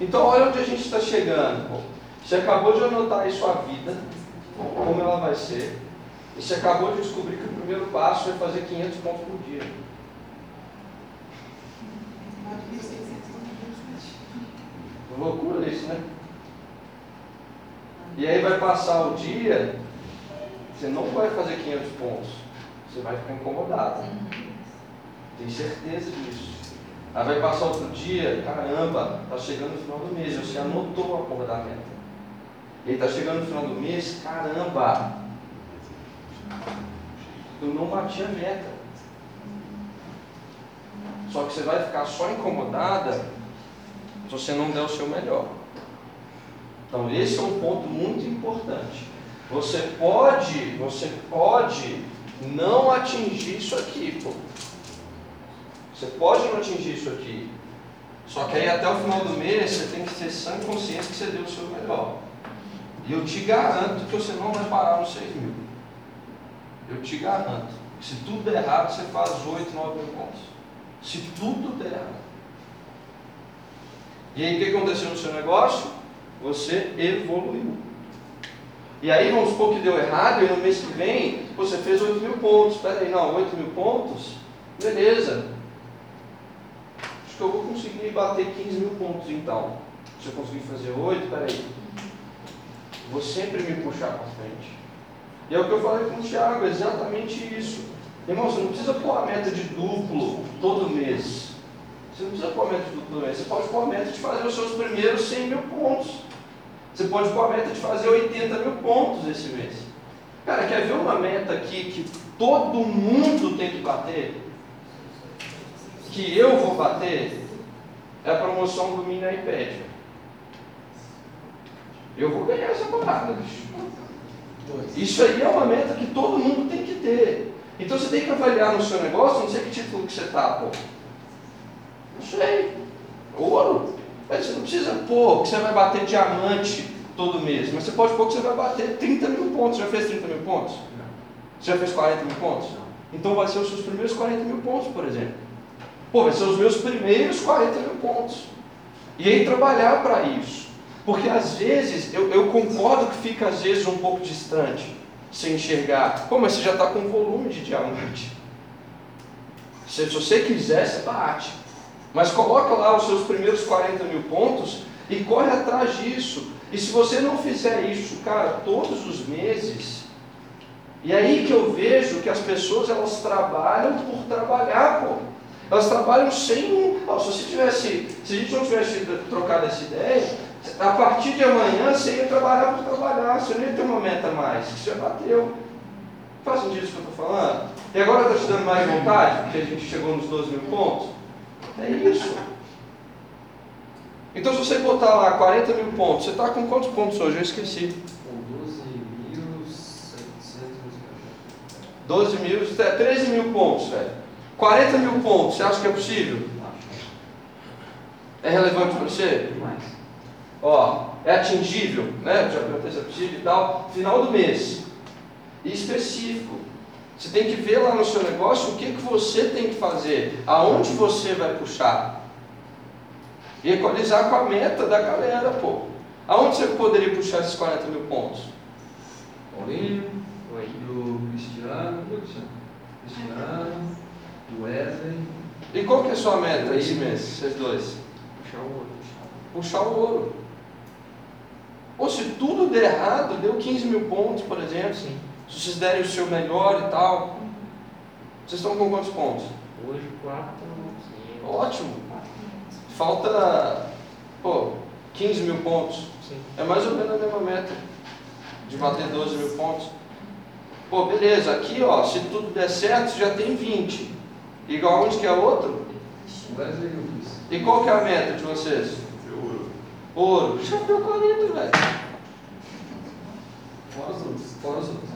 Então, olha onde a gente está chegando. Você acabou de anotar aí sua vida, como ela vai ser. E você acabou de descobrir que o primeiro passo é fazer 500 pontos por dia. Loucura isso, né? E aí vai passar o dia, você não vai fazer 500 pontos, você vai ficar incomodado. Tenho certeza disso. Aí vai passar outro dia, caramba, tá chegando no final do mês, você anotou a porra da meta. E aí tá chegando no final do mês, caramba, eu não bati a meta. Só que você vai ficar só incomodada se você não der o seu melhor. Então esse é um ponto muito importante. Você pode, você pode não atingir isso aqui, pô. Você pode não atingir isso aqui. Só que aí até o final do mês você tem que ter sã consciência que você deu o seu melhor. E eu te garanto que você não vai parar nos 6 mil. Eu te garanto. Se tudo der errado, você faz 8, 9 mil pontos. Se tudo der errado. E aí o que aconteceu no seu negócio? Você evoluiu. E aí vamos supor que deu errado e no mês que vem você fez 8 mil pontos. Espera aí, não, 8 mil pontos? Beleza. Acho que eu vou conseguir bater 15 mil pontos então. Se eu conseguir fazer 8, espera aí. Vou sempre me puxar para frente. E é o que eu falei com o Thiago, exatamente isso. Irmão, você não precisa pôr a meta de duplo todo mês. Você não precisa pôr a meta todo mês. Você pode pôr a meta de fazer os seus primeiros 100 mil pontos. Você pode pôr a meta de fazer 80 mil pontos esse mês. Cara, quer ver uma meta aqui que todo mundo tem que bater? Que eu vou bater? É a promoção do Mini iPad. Eu vou ganhar essa parada, bicho. Isso aí é uma meta que todo mundo tem que ter. Então você tem que avaliar no seu negócio, não sei que título que você está, pô. Não sei. Ouro. Mas você não precisa pôr que você vai bater diamante todo mês. Mas você pode pôr que você vai bater 30 mil pontos. Você já fez 30 mil pontos? Você já fez 40 mil pontos? Então vai ser os seus primeiros 40 mil pontos, por exemplo. Pô, vai ser os meus primeiros 40 mil pontos. E aí trabalhar para isso. Porque às vezes, eu, eu, concordo que fica às vezes um pouco distante, sem enxergar. Pô, mas você já está com volume de diamante. Se, se você quiser, você bate. Mas coloca lá os seus primeiros 40 mil pontos e corre atrás disso. E se você não fizer isso, cara, todos os meses, e aí que eu vejo que as pessoas elas trabalham por trabalhar, pô. Elas trabalham sem um. Oh, se você tivesse, se a gente não tivesse trocado essa ideia, a partir de amanhã você ia trabalhar por trabalhar, você não ia ter uma meta mais, você já bateu. Faz sentido isso que eu estou falando? E agora está te dando mais vontade, porque a gente chegou nos 12 mil pontos? É isso. Então se você botar lá 40 mil pontos, você está com quantos pontos hoje? Eu esqueci. Com 12.700. 12 mil, 13 mil pontos, velho. 40 mil pontos, você acha que é possível? É relevante para você? Ó, é atingível, né? Já perguntei se é possível e tal. Final do mês. E específico. Você tem que ver lá no seu negócio o que, que você tem que fazer, aonde você vai puxar. E equalizar com a meta da galera, pô. Aonde você poderia puxar esses 40 mil pontos? Paulinho, do Cristiano, Cristiano, do Wesley. E qual que é a sua meta esse mês, vocês dois? Puxar o outro. Puxar o ouro. Ou se tudo der errado, deu 15 mil pontos, por exemplo. Sim. Se vocês derem o seu melhor e tal. Vocês estão com quantos pontos? Hoje, quatro. Ótimo. Falta, pô, 15 mil pontos. Sim. É mais ou menos a mesma meta. De bater 12 mil pontos. Pô, beleza. Aqui, ó, se tudo der certo, já tem 20. Igual onde que é outro? E. E qual que é a meta de vocês? Ouro. Já deu 40, velho. Fora os outros. Fora os outros.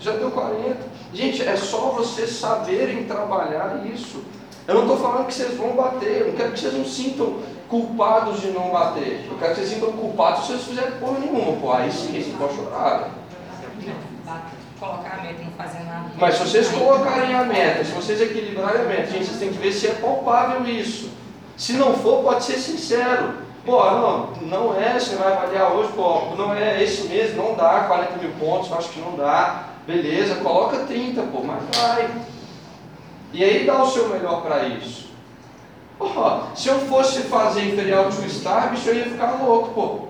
Já deu 40. Gente, é só vocês saberem trabalhar isso. Eu não estou falando que vocês vão bater, eu não quero que vocês não sintam culpados de não bater. Eu quero que vocês sintam culpados se vocês fizerem porra nenhuma. Pô, aí sim, você pode chorar. velho. Colocar a meta e não fazer nada. Mas se vocês colocarem a meta, se vocês equilibrarem a meta, gente, vocês têm que ver se é palpável isso. Se não for, pode ser sincero. Pô, não, não é, você vai avaliar hoje, pô, não é esse mês, não dá 40 mil pontos, acho que não dá. Beleza, coloca 30, pô, mas vai. E aí dá o seu melhor para isso. Pô, se eu fosse fazer Imperial Two Star, bicho, eu ia ficar louco, pô.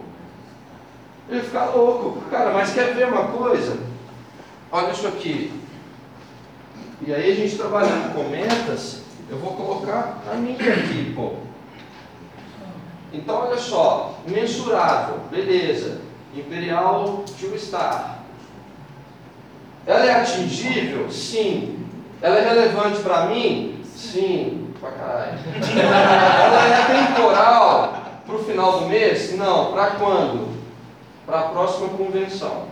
Eu ia ficar louco. Cara, mas quer ver uma coisa? Olha isso aqui. E aí a gente trabalhando com metas, eu vou colocar a minha aqui, pô. Então olha só, mensurável, beleza. Imperial Two Star. Ela é atingível? Sim. Ela é relevante para mim? Sim. Pra caralho. Ela é temporal para o final do mês? Não. Para quando? Para a próxima convenção.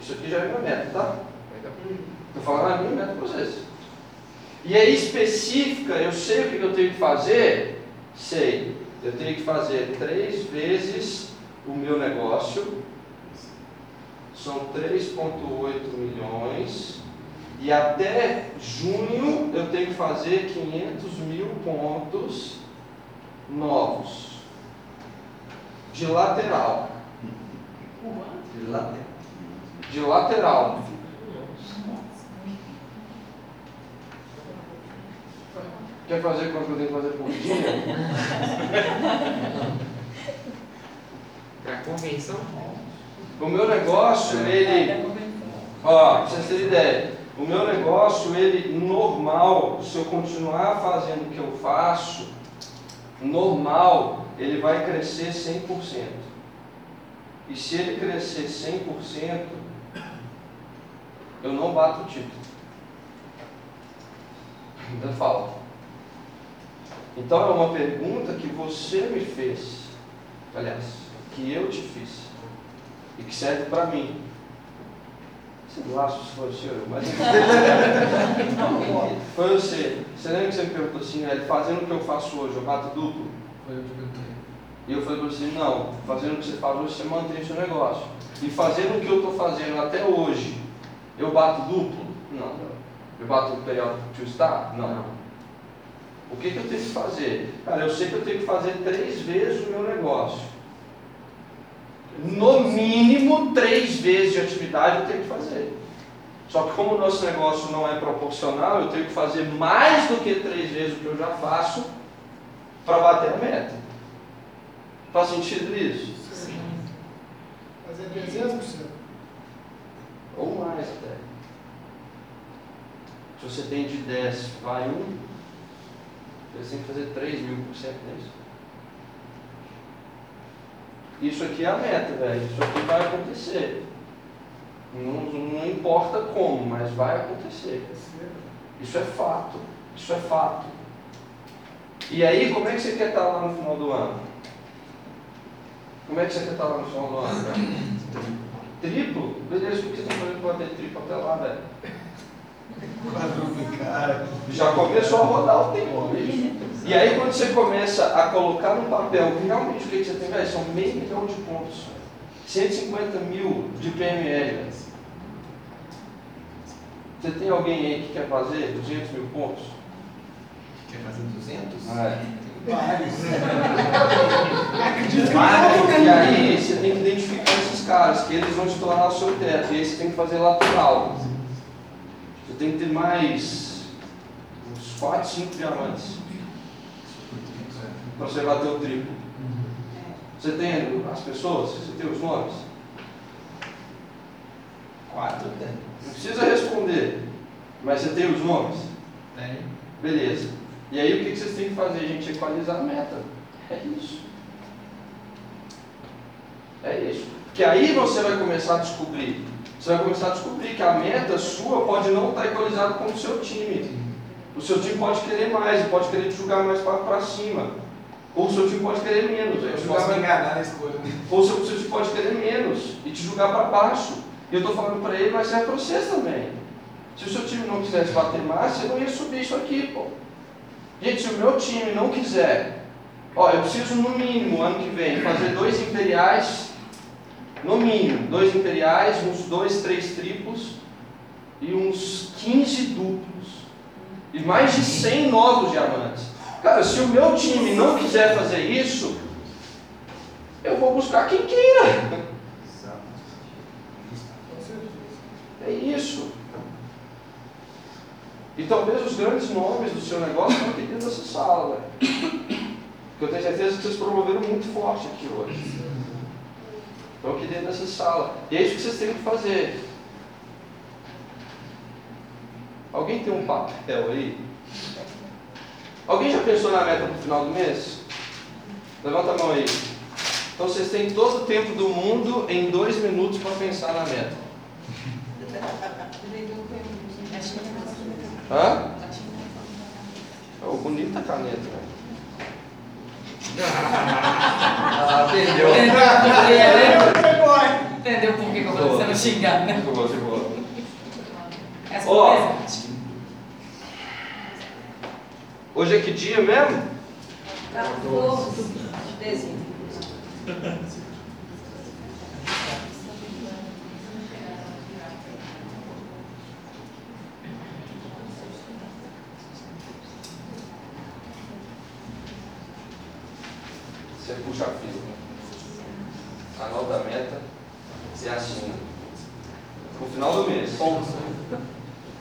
Isso aqui já é minha meta, tá? Estou falando a minha meta para vocês. E é específica, eu sei o que eu tenho que fazer? Sei. Eu tenho que fazer três vezes o meu negócio. São 3,8 milhões. E até junho eu tenho que fazer 500 mil pontos novos. De lateral. De lateral. De lateral. Quer fazer quanto eu tenho que fazer por dia? Pra convenção? O meu negócio, ele. Ó, pra vocês terem ideia. O meu negócio, ele normal, se eu continuar fazendo o que eu faço, normal, ele vai crescer 100%. E se ele crescer 100%, eu não bato o título. Ainda falta. Então é uma pergunta que você me fez, aliás, que eu te fiz, e que serve para mim. Se laço se foi o senhor, mas. foi você. Você lembra que você me perguntou assim, é, fazendo o que eu faço hoje, eu bato duplo? Foi eu que perguntei. E eu falei para você, não, fazendo o que você faz hoje, você mantém o seu negócio. E fazendo o que eu estou fazendo até hoje, eu bato duplo? Não. Eu bato o período to star? Não. O que, que eu tenho que fazer? Cara, eu sei que eu tenho que fazer três vezes o meu negócio. No mínimo três vezes de atividade eu tenho que fazer. Só que como o nosso negócio não é proporcional, eu tenho que fazer mais do que três vezes o que eu já faço para bater a meta. Faz sentido isso? Sim. Fazer 300%. Ou mais até. Se você tem de 10, vai um, você tem que fazer 3 mil por cento nisso. Isso aqui é a meta, velho. Isso aqui vai acontecer. Não, não importa como, mas vai acontecer. Isso é fato. Isso é fato. E aí, como é que você quer estar lá no final do ano? Como é que você quer estar lá no final do ano, velho? Triplo? Beleza, o que você está fazendo para ter triplo até lá, velho? Quadruplicar. Já começou a rodar o tempo bicho. E aí quando você começa a colocar no papel realmente o que você tem, velho, são meio milhão de pontos. 150 mil de PML. Você tem alguém aí que quer fazer 200 mil pontos? Quer fazer 200? É. Vários. E aí você tem que identificar esses caras, que eles vão te tornar o seu teto. E aí você tem que fazer lateral. Tem que ter mais uns 4, 5 diamantes. Para você bater o triplo. Você tem as pessoas? Você tem os nomes? Quatro tem. Não precisa responder. Mas você tem os nomes? Tem. Beleza. E aí o que que vocês têm que fazer, gente? Equalizar a meta. É isso. É isso. Porque aí você vai começar a descobrir. Você vai começar a descobrir que a meta sua pode não estar equalizada com o seu time. O seu time pode querer mais, pode querer te jogar mais para cima. Ou o seu time pode querer menos. Eu posso mais- enganar na escolha. ou o seu, time pode querer menos e te jogar para baixo. E eu estou falando para ele, mas serve para vocês também. Se o seu time não quisesse bater mais, você não ia subir isso aqui, pô. Gente, se o meu time não quiser, ó, eu preciso no mínimo ano que vem fazer dois imperiais, no mínimo, dois imperiais, uns dois, três triplos e uns 15 duplos. E mais de 100 novos diamantes. Cara, se o meu time não quiser fazer isso, eu vou buscar quem queira. É isso. E talvez os grandes nomes do seu negócio estão aqui dentro dessa sala. Porque eu tenho certeza que vocês promoveram muito forte aqui hoje. Estão aqui dentro dessa sala. E é isso que vocês têm que fazer. Alguém tem um papel aí? Alguém já pensou na meta para o final do mês? Levanta a mão aí. Então vocês têm todo o tempo do mundo em dois minutos para pensar na meta. Hã? Oh, bonita a caneta, né? Ah, entendeu. Entendeu por que eu falei você não xingar, né? Ficou, ficou. Essa Ó. Hoje é que dia mesmo? 14 de dezembro. Você puxa a fila. Anota a meta. E assina. No final do mês. Pontos.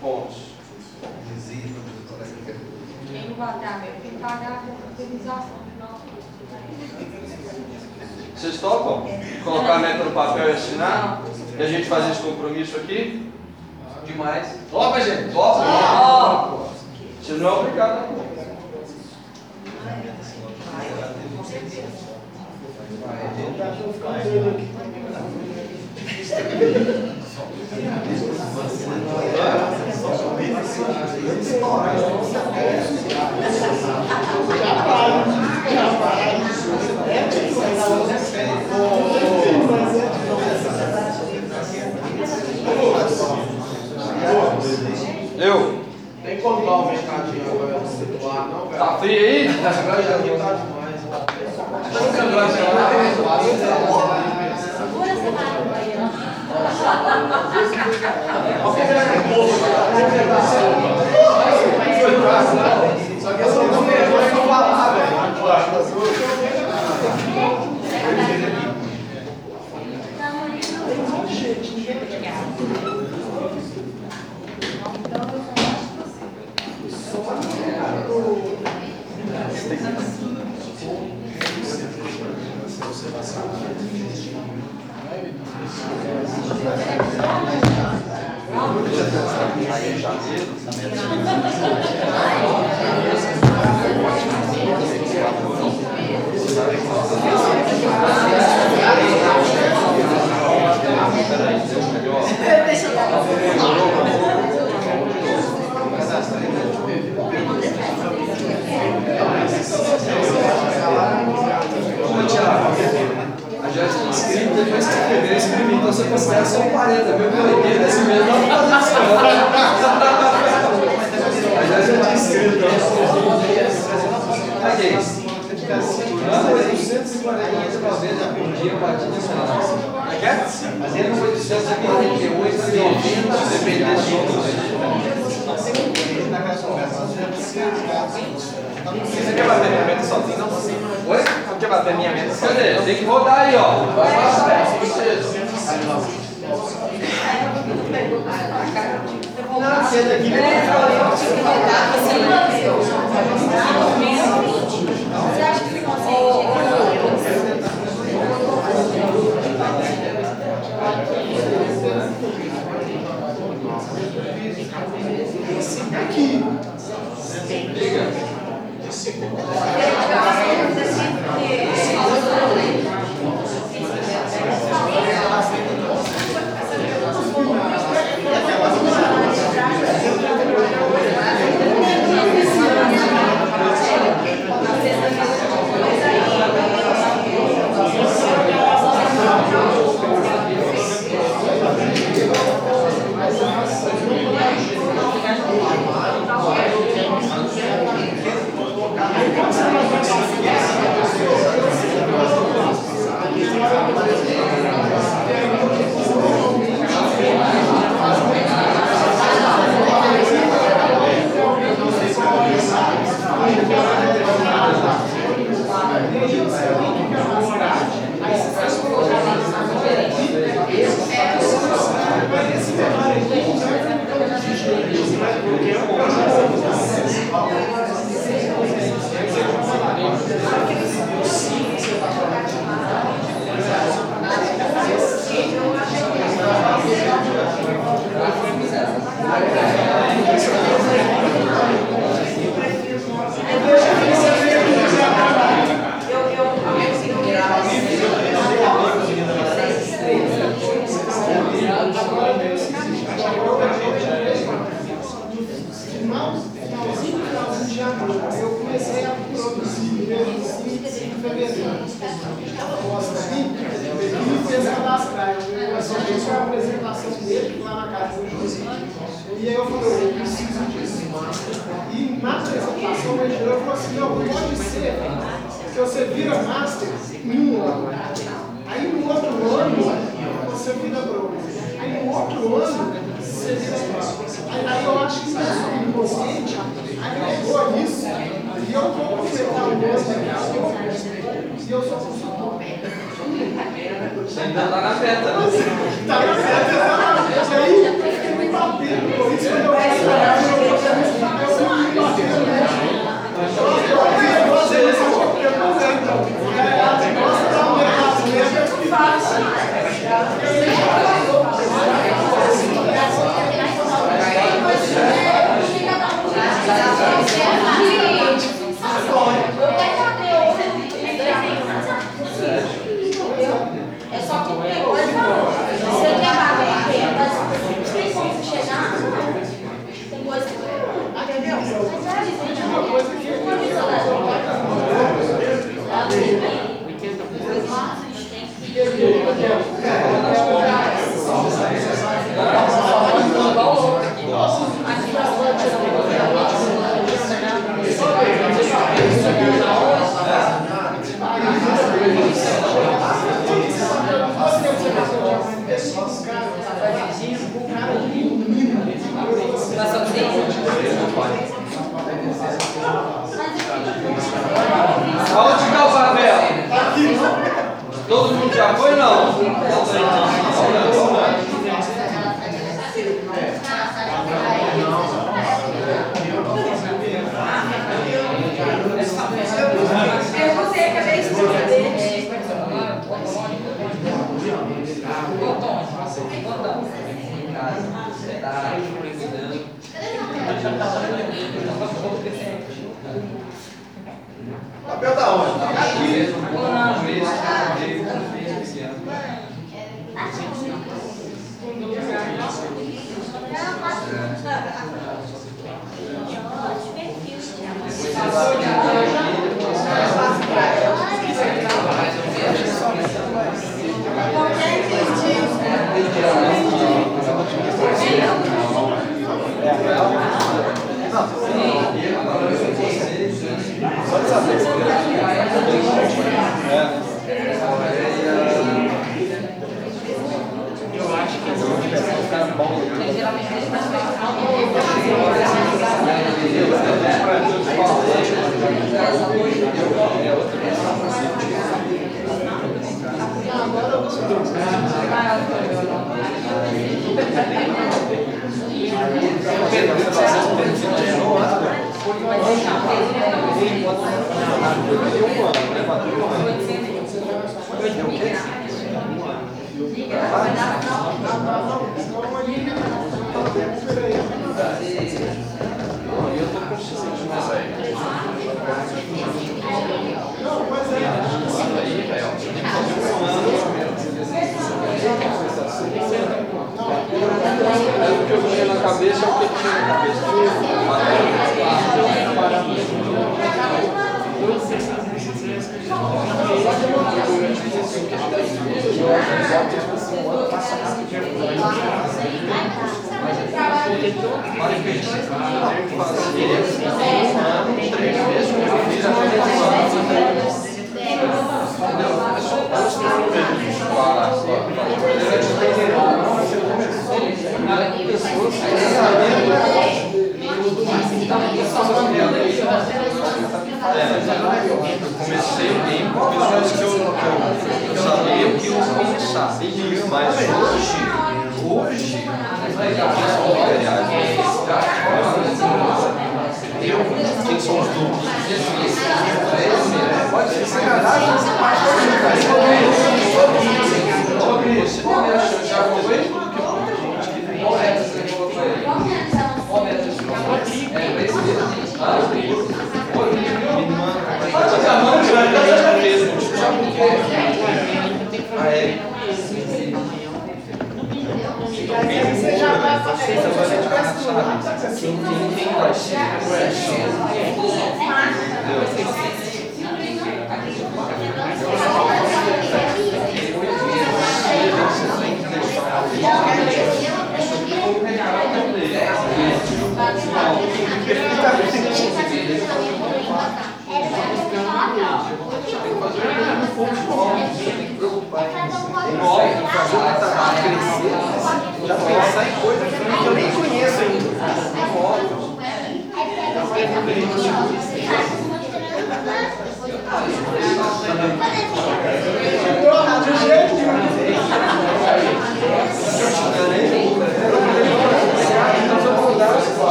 Pontos. Quem não bater a meta tem que pagar a indenização. Vocês topam? Colocar a meta no papel e assinar? E a gente fazer esse compromisso aqui? Demais. Topa, gente. Topa? Ó, Você não é obrigado, não. Eu? Tem como dar um mercadinho agora no celular, não, velho? Tá frio aí? Agora já aqui tá demais. Barriga aí, Só que não falar, velho. Thank you. Inscrito, depois que crime, então você considera só um 40 mil por 80 esse mês, não fazendo isso, não. A Jéssica tinha inscrito. Paguei. Hã? 248 por dia, eu bati nesse negócio. Fazendo 848, 90, dependendo de Você quer bater minha meta sozinho, não? Oi? Quer bater minha meta? Cadê? Tem que rodar aí, ó. Vai passar. Vocês. Você acha que consegue? Não,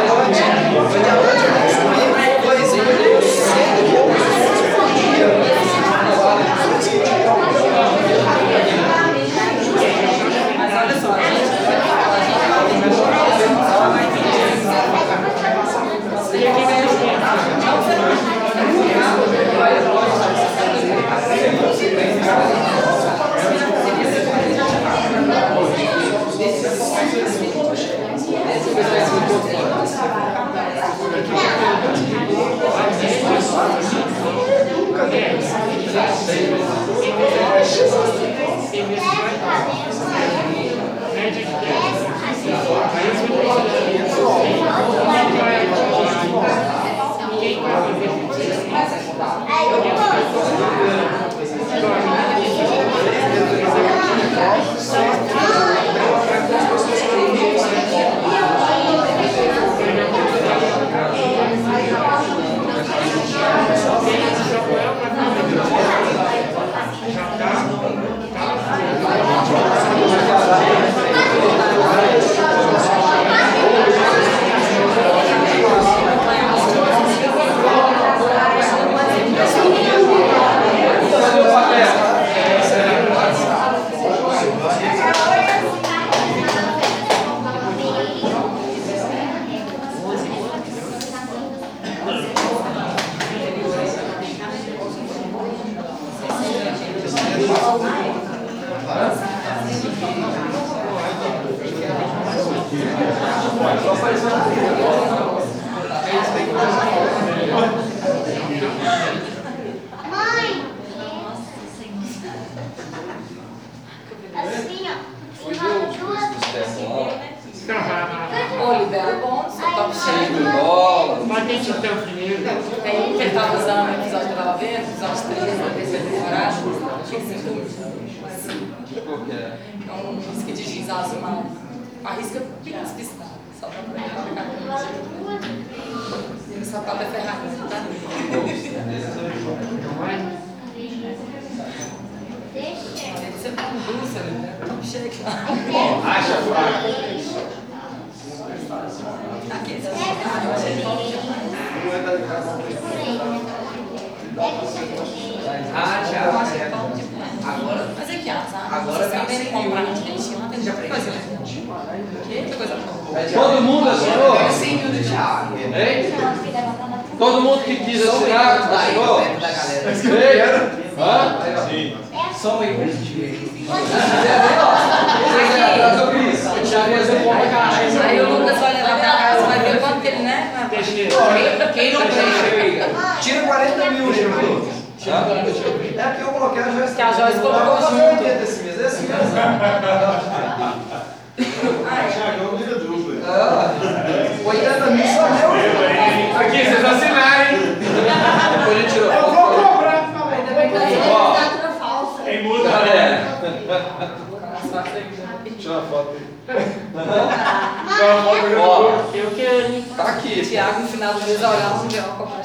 fiz para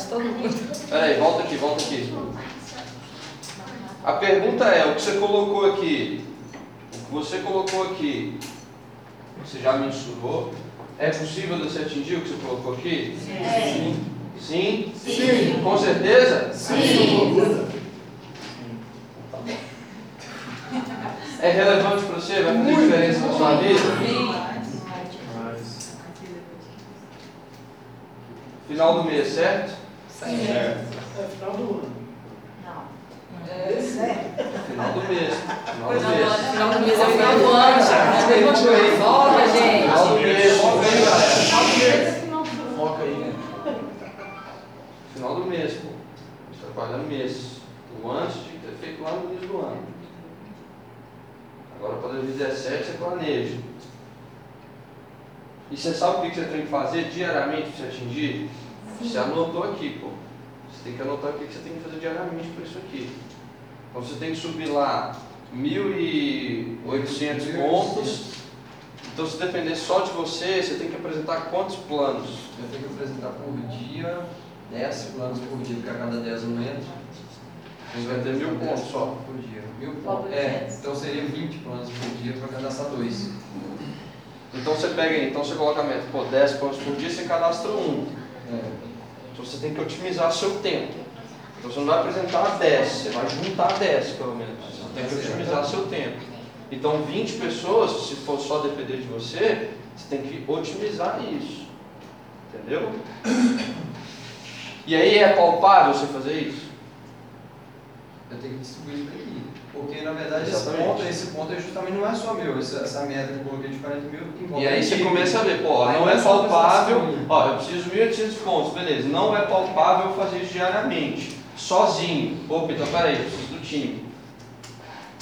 todo mundo. Peraí, volta aqui, volta aqui. A pergunta é, o que você colocou aqui, o que você colocou aqui, você já mensurou? É possível você atingir o que você colocou aqui? Sim. Sim? Sim. Com certeza? Sim. É relevante para você? Vai fazer diferença na sua vida? Final do mês, certo? É final do ano. É, Final do mês. Final do Final mês. do- final do mês é o final do ano, gente. Volta, gente. Final do mês. Foca aí, galera. Foca aí, né? Final do mês, pô. A gente trabalha no mês. O antes tinha que ter feito lá no início do ano. Agora para 2017 você planeja. E você sabe o que você tem que fazer diariamente para você atingir? Você anotou aqui, pô. Você tem que anotar o que você tem que fazer diariamente para isso aqui. Então você tem que subir lá 1.800 pontos. Então se depender só de você, você tem que apresentar quantos planos? Eu tenho que apresentar por dia 10 planos por dia, porque a cada 10 eu não entro. Você vai ter mil pontos só. Por dia. Mil pontos. por É, então seria 20 planos por dia para cadastrar dois. Então você pega então você coloca a meta, pô, 10 pontos por dia, você cadastra um. É. Então você tem que otimizar seu tempo. Então você não vai apresentar 10, você vai juntar 10 pelo menos. Você tem que otimizar seu tempo. Então 20 pessoas, se for só depender de você, você tem que otimizar isso. Entendeu? E aí é palpável você fazer isso? Eu tenho que distribuir para aqui. Porque na verdade esse ponto, esse ponto é justamente não é só meu, essa, essa meta que eu coloquei de 40 mil envolve E aí você começa a ver, pô, Aí não não é palpável, ó, eu preciso de 1.800 pontos, beleza, não é palpável fazer isso diariamente, sozinho. Opa, então peraí, eu preciso do time.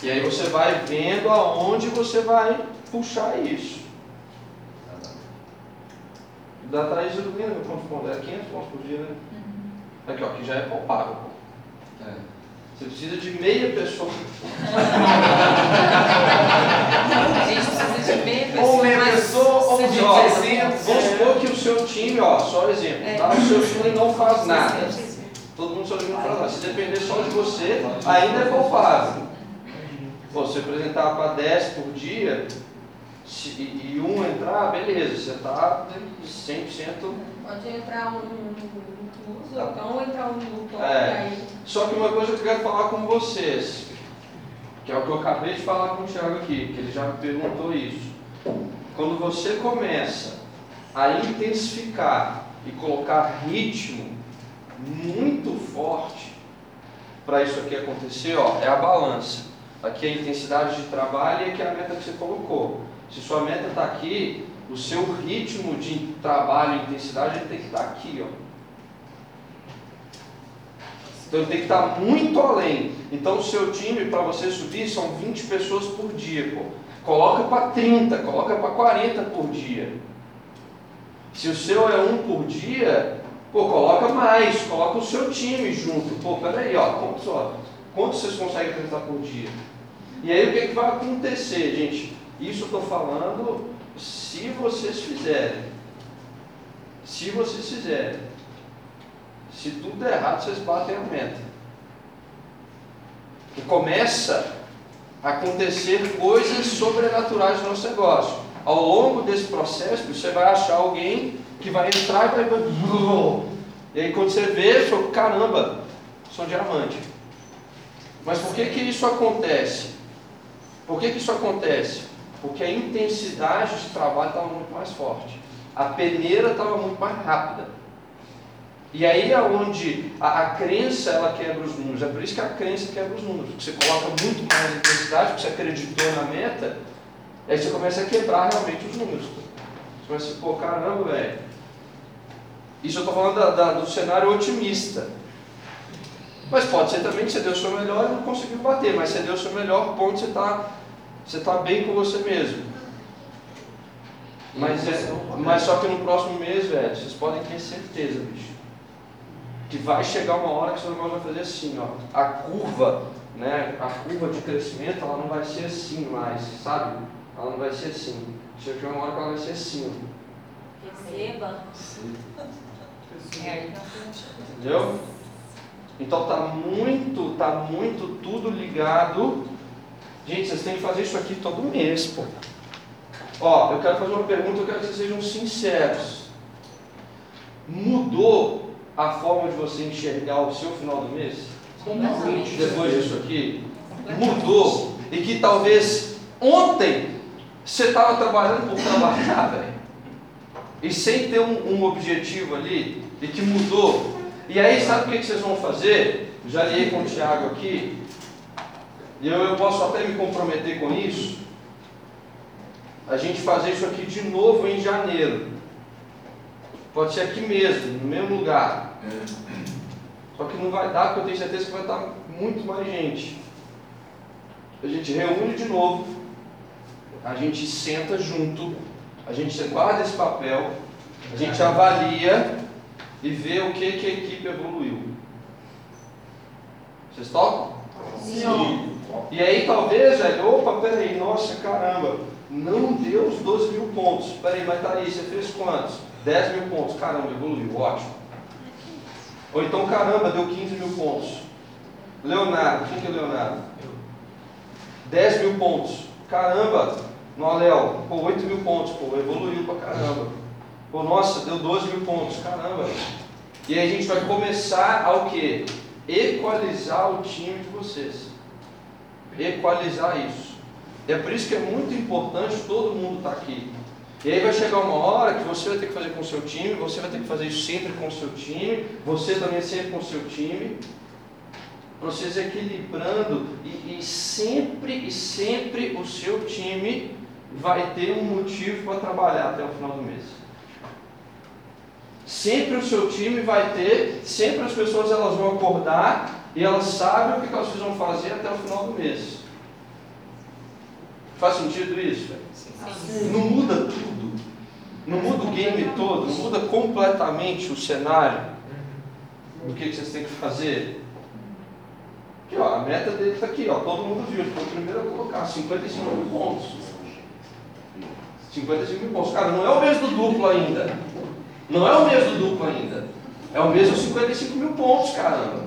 E aí você vai vendo aonde você vai puxar isso. Da Thaís Ilumina, meu ponto ponto, é 500 pontos por dia, né? Aqui, ó, que já é palpável. Você precisa de meia pessoa. A gente precisa de meia pessoa. Ou meia pessoa, ou de Ó, tiver- Vamos supor que o seu time, ó, só exemplo, É. tá? O seu time não faz nada. Todo mundo que não faz nada. Se depender só de você, ainda é palpável. Se apresentar para 10 por dia se- e, e um entrar, beleza, você está 100%. Pode entrar um então entrar um no top, É. aí Só que uma coisa que eu quero falar com vocês, que é o que eu acabei de falar com o Thiago aqui, que ele já me perguntou isso. Quando você começa a intensificar e colocar ritmo muito forte para isso aqui acontecer, ó, é a balança. Aqui é a intensidade de trabalho e aqui é a meta que você colocou. Se sua meta está aqui, o seu ritmo de trabalho e intensidade tem que estar aqui, ó. Então ele tem que estar muito além. Então o seu time, para você subir, são 20 pessoas por dia. Pô. Coloca para 30, coloca para 40 por dia. Se o seu é um por dia, pô, coloca mais, coloca o seu time junto. Pô, peraí, ó, quantos, ó, quantos vocês conseguem apresentar por dia? E aí o que, que vai acontecer, gente? Isso eu estou falando se vocês fizerem. Se vocês fizerem. Se tudo der errado, vocês batem a meta. E começa a acontecer coisas sobrenaturais no nosso negócio. Ao longo desse processo, você vai achar alguém que vai entrar e vai. E aí quando você vê, você fala, caramba, sou diamante. Mas por que, que isso acontece? Por que, que isso acontece? Porque a intensidade de trabalho estava muito mais forte. A peneira estava muito mais rápida. E aí é onde a, a crença ela quebra os números. É por isso que a crença quebra os números. Você coloca muito mais intensidade, porque você acreditou na meta, aí você começa a quebrar realmente os números. Você começa a pô, caramba, velho. Isso eu estou falando da- da- do cenário otimista. Mas pode ser também que você deu o seu melhor e não conseguiu bater, mas você deu o seu melhor ponto, você está você tá bem com você mesmo. Mas, é, mas só que no próximo mês, velho, vocês podem ter certeza, bicho, que vai chegar uma hora que seu negócio vai fazer assim, ó. A curva, né? A curva de crescimento, ela não vai ser assim mais, sabe? Ela não vai ser assim. Chega uma hora que ela vai ser assim. Receba. Entendeu? Então tá muito, tá muito tudo ligado. Gente, vocês têm que fazer isso aqui todo mês, pô. Ó, eu quero fazer uma pergunta, eu quero que vocês sejam sinceros. Mudou a forma de você enxergar o seu final do mês? Depois disso aqui? Mudou. E que talvez ontem você estava trabalhando por trabalhar, velho. E sem ter um, um objetivo ali, e que mudou. E aí, sabe o que, que vocês vão fazer? Já liei com o Thiago aqui. E eu, eu posso até me comprometer com isso. A gente fazer isso aqui de novo em janeiro. Pode ser aqui mesmo, no mesmo lugar. Só que não vai dar, porque eu tenho certeza que vai estar muito mais gente. A gente reúne de novo, a gente senta junto, a gente guarda esse papel, a gente avalia e vê o que, que a equipe evoluiu. Vocês topam? Sim. E aí talvez, velho, opa, peraí, nossa, caramba, não deu os 12 mil pontos. Peraí, mas tá aí, você fez quantos? 10 mil pontos. Caramba, evoluiu, ótimo. Ou então, caramba, deu 15 mil pontos. Leonardo, quem que é Leonardo? 10 mil pontos. Caramba, no Léo, pô, 8 mil pontos, pô, evoluiu pra caramba. Pô, nossa, deu 12 mil pontos, caramba. E aí a gente vai começar ao quê? Equalizar o time de vocês. Equalizar isso. É por isso que é muito importante todo mundo estar aqui. E aí vai chegar uma hora que você vai ter que fazer com o seu time, você vai ter que fazer isso sempre com o seu time, você também sempre com o seu time, vocês equilibrando e, e sempre e sempre o seu time vai ter um motivo para trabalhar até o final do mês. Sempre o seu time vai ter, sempre as pessoas elas vão acordar e elas sabem o que elas precisam fazer até o final do mês. Faz sentido isso? Não muda tudo. Não muda o game todo, não muda completamente o cenário do que, que vocês têm que fazer. Aqui, ó, a meta dele está aqui, ó, todo mundo viu, ele foi o primeiro a colocar 55 mil pontos. 55 mil pontos. Cara, não é o mês do duplo ainda. Não é o mês do duplo ainda. É o mês dos 55 mil pontos, caramba.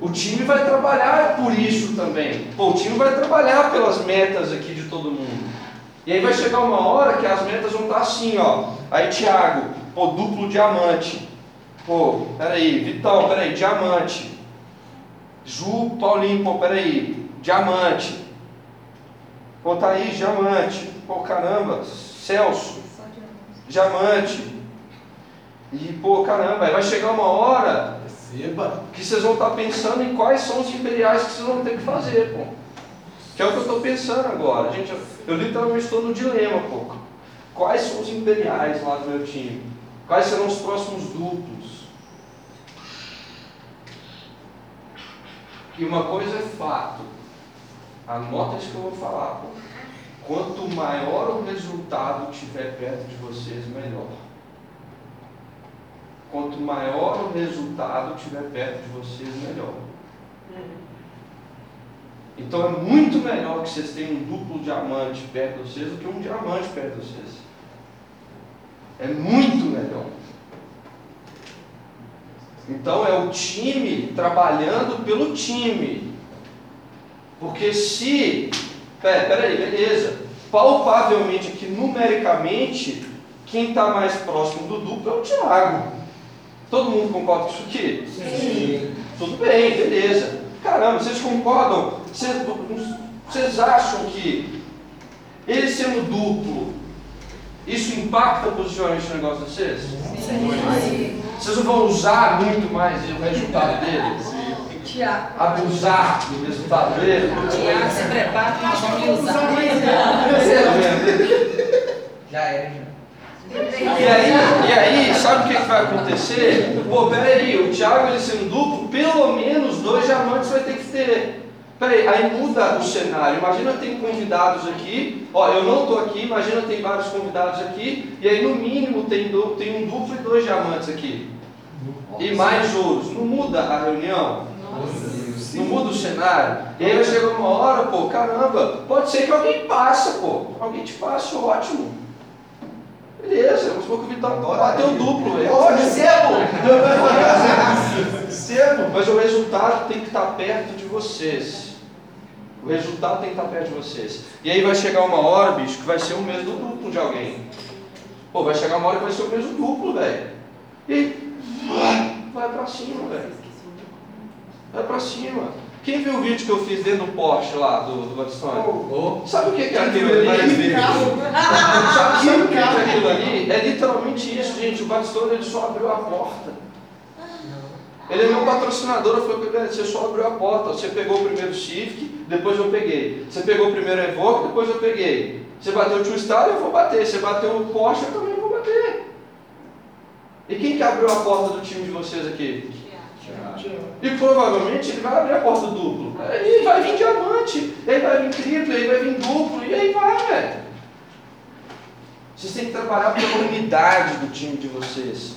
O time vai trabalhar por isso também. Pô, o time vai trabalhar pelas metas aqui de todo mundo. E aí vai chegar uma hora que as metas vão estar assim, ó. Aí Thiago, pô, duplo diamante. Pô, peraí, Vitão, peraí, diamante. Ju, Paulinho, pô, peraí, diamante. Pô, Thaís, diamante. Pô, caramba, Celso, diamante. E, pô, caramba, aí vai chegar uma hora Receba. que vocês vão estar pensando em quais são os imperiais que vocês vão ter que fazer, pô. Que é o que eu estou pensando agora. Gente, eu, eu literalmente estou no dilema, pô. Quais são os imperiais lá do meu time? Quais serão os próximos duplos? E uma coisa é fato. Anota isso que eu vou falar, pô. Quanto maior o resultado tiver perto de vocês, melhor. Quanto maior o resultado tiver perto de vocês, melhor. Então é muito melhor que vocês tenham um duplo diamante perto de vocês do que um diamante perto de vocês. É muito melhor. Então é o time trabalhando pelo time. Porque se. Pera, pera aí, beleza. Palpavelmente aqui, numericamente, quem está mais próximo do duplo é o Thiago. Todo mundo concorda com isso aqui? Sim. Tudo bem, beleza. Caramba, vocês concordam? Vocês, acham que ele sendo duplo, isso impacta positivamente o negócio de vocês? Sim. Vocês não vão usar muito mais o resultado dele? Tiago. Abusar do resultado dele? Tiago, se prepara que nós vamos usar. Já era, já. E aí, e aí, sabe o que, que vai acontecer? Pô, peraí, o Thiago ele sendo duplo, pelo menos dois diamantes vai ter que ter. Peraí, aí muda o cenário. Imagina tem convidados aqui, ó, eu não estou aqui, imagina tem vários convidados aqui, e aí no mínimo tem, tem um duplo e dois diamantes aqui. E mais ouros. Não muda a reunião? Não muda o cenário? E aí vai chegar uma hora, pô, caramba, pode ser que alguém passa, pô. Alguém te passe, ótimo. Beleza, vamos supor que o Vitão bateu o duplo. velho. Ó, recebo! recebo! Mas o resultado tem que estar perto de vocês. O resultado tem que estar perto de vocês. E aí vai chegar uma hora, bicho, que vai ser o mesmo duplo de alguém. Pô, vai chegar uma hora que vai ser o mesmo duplo, velho. E aí, vai pra cima, velho. Vai pra cima. Quem viu o vídeo que eu fiz dentro do Porsche lá, do, do Batistone? Sabe o que que é aquilo ali? Sabe o que que é aquilo ali? É literalmente isso, gente. O Batistone ele só abriu a porta. Ele é meu patrocinador, eu falei, "Pedro, você só abriu a porta. Você pegou o primeiro Civic, depois eu peguei. Você pegou o primeiro Evoque, depois eu peguei. Você bateu o Tio Star, eu vou bater. Você bateu o Porsche, eu também vou bater. E quem que abriu a porta do time de vocês aqui? E provavelmente ele vai abrir a porta duplo. Aí vai vir diamante, aí vai vir triplo, aí vai vir duplo, e aí vai, velho. Vocês têm que trabalhar pela unidade do time de vocês.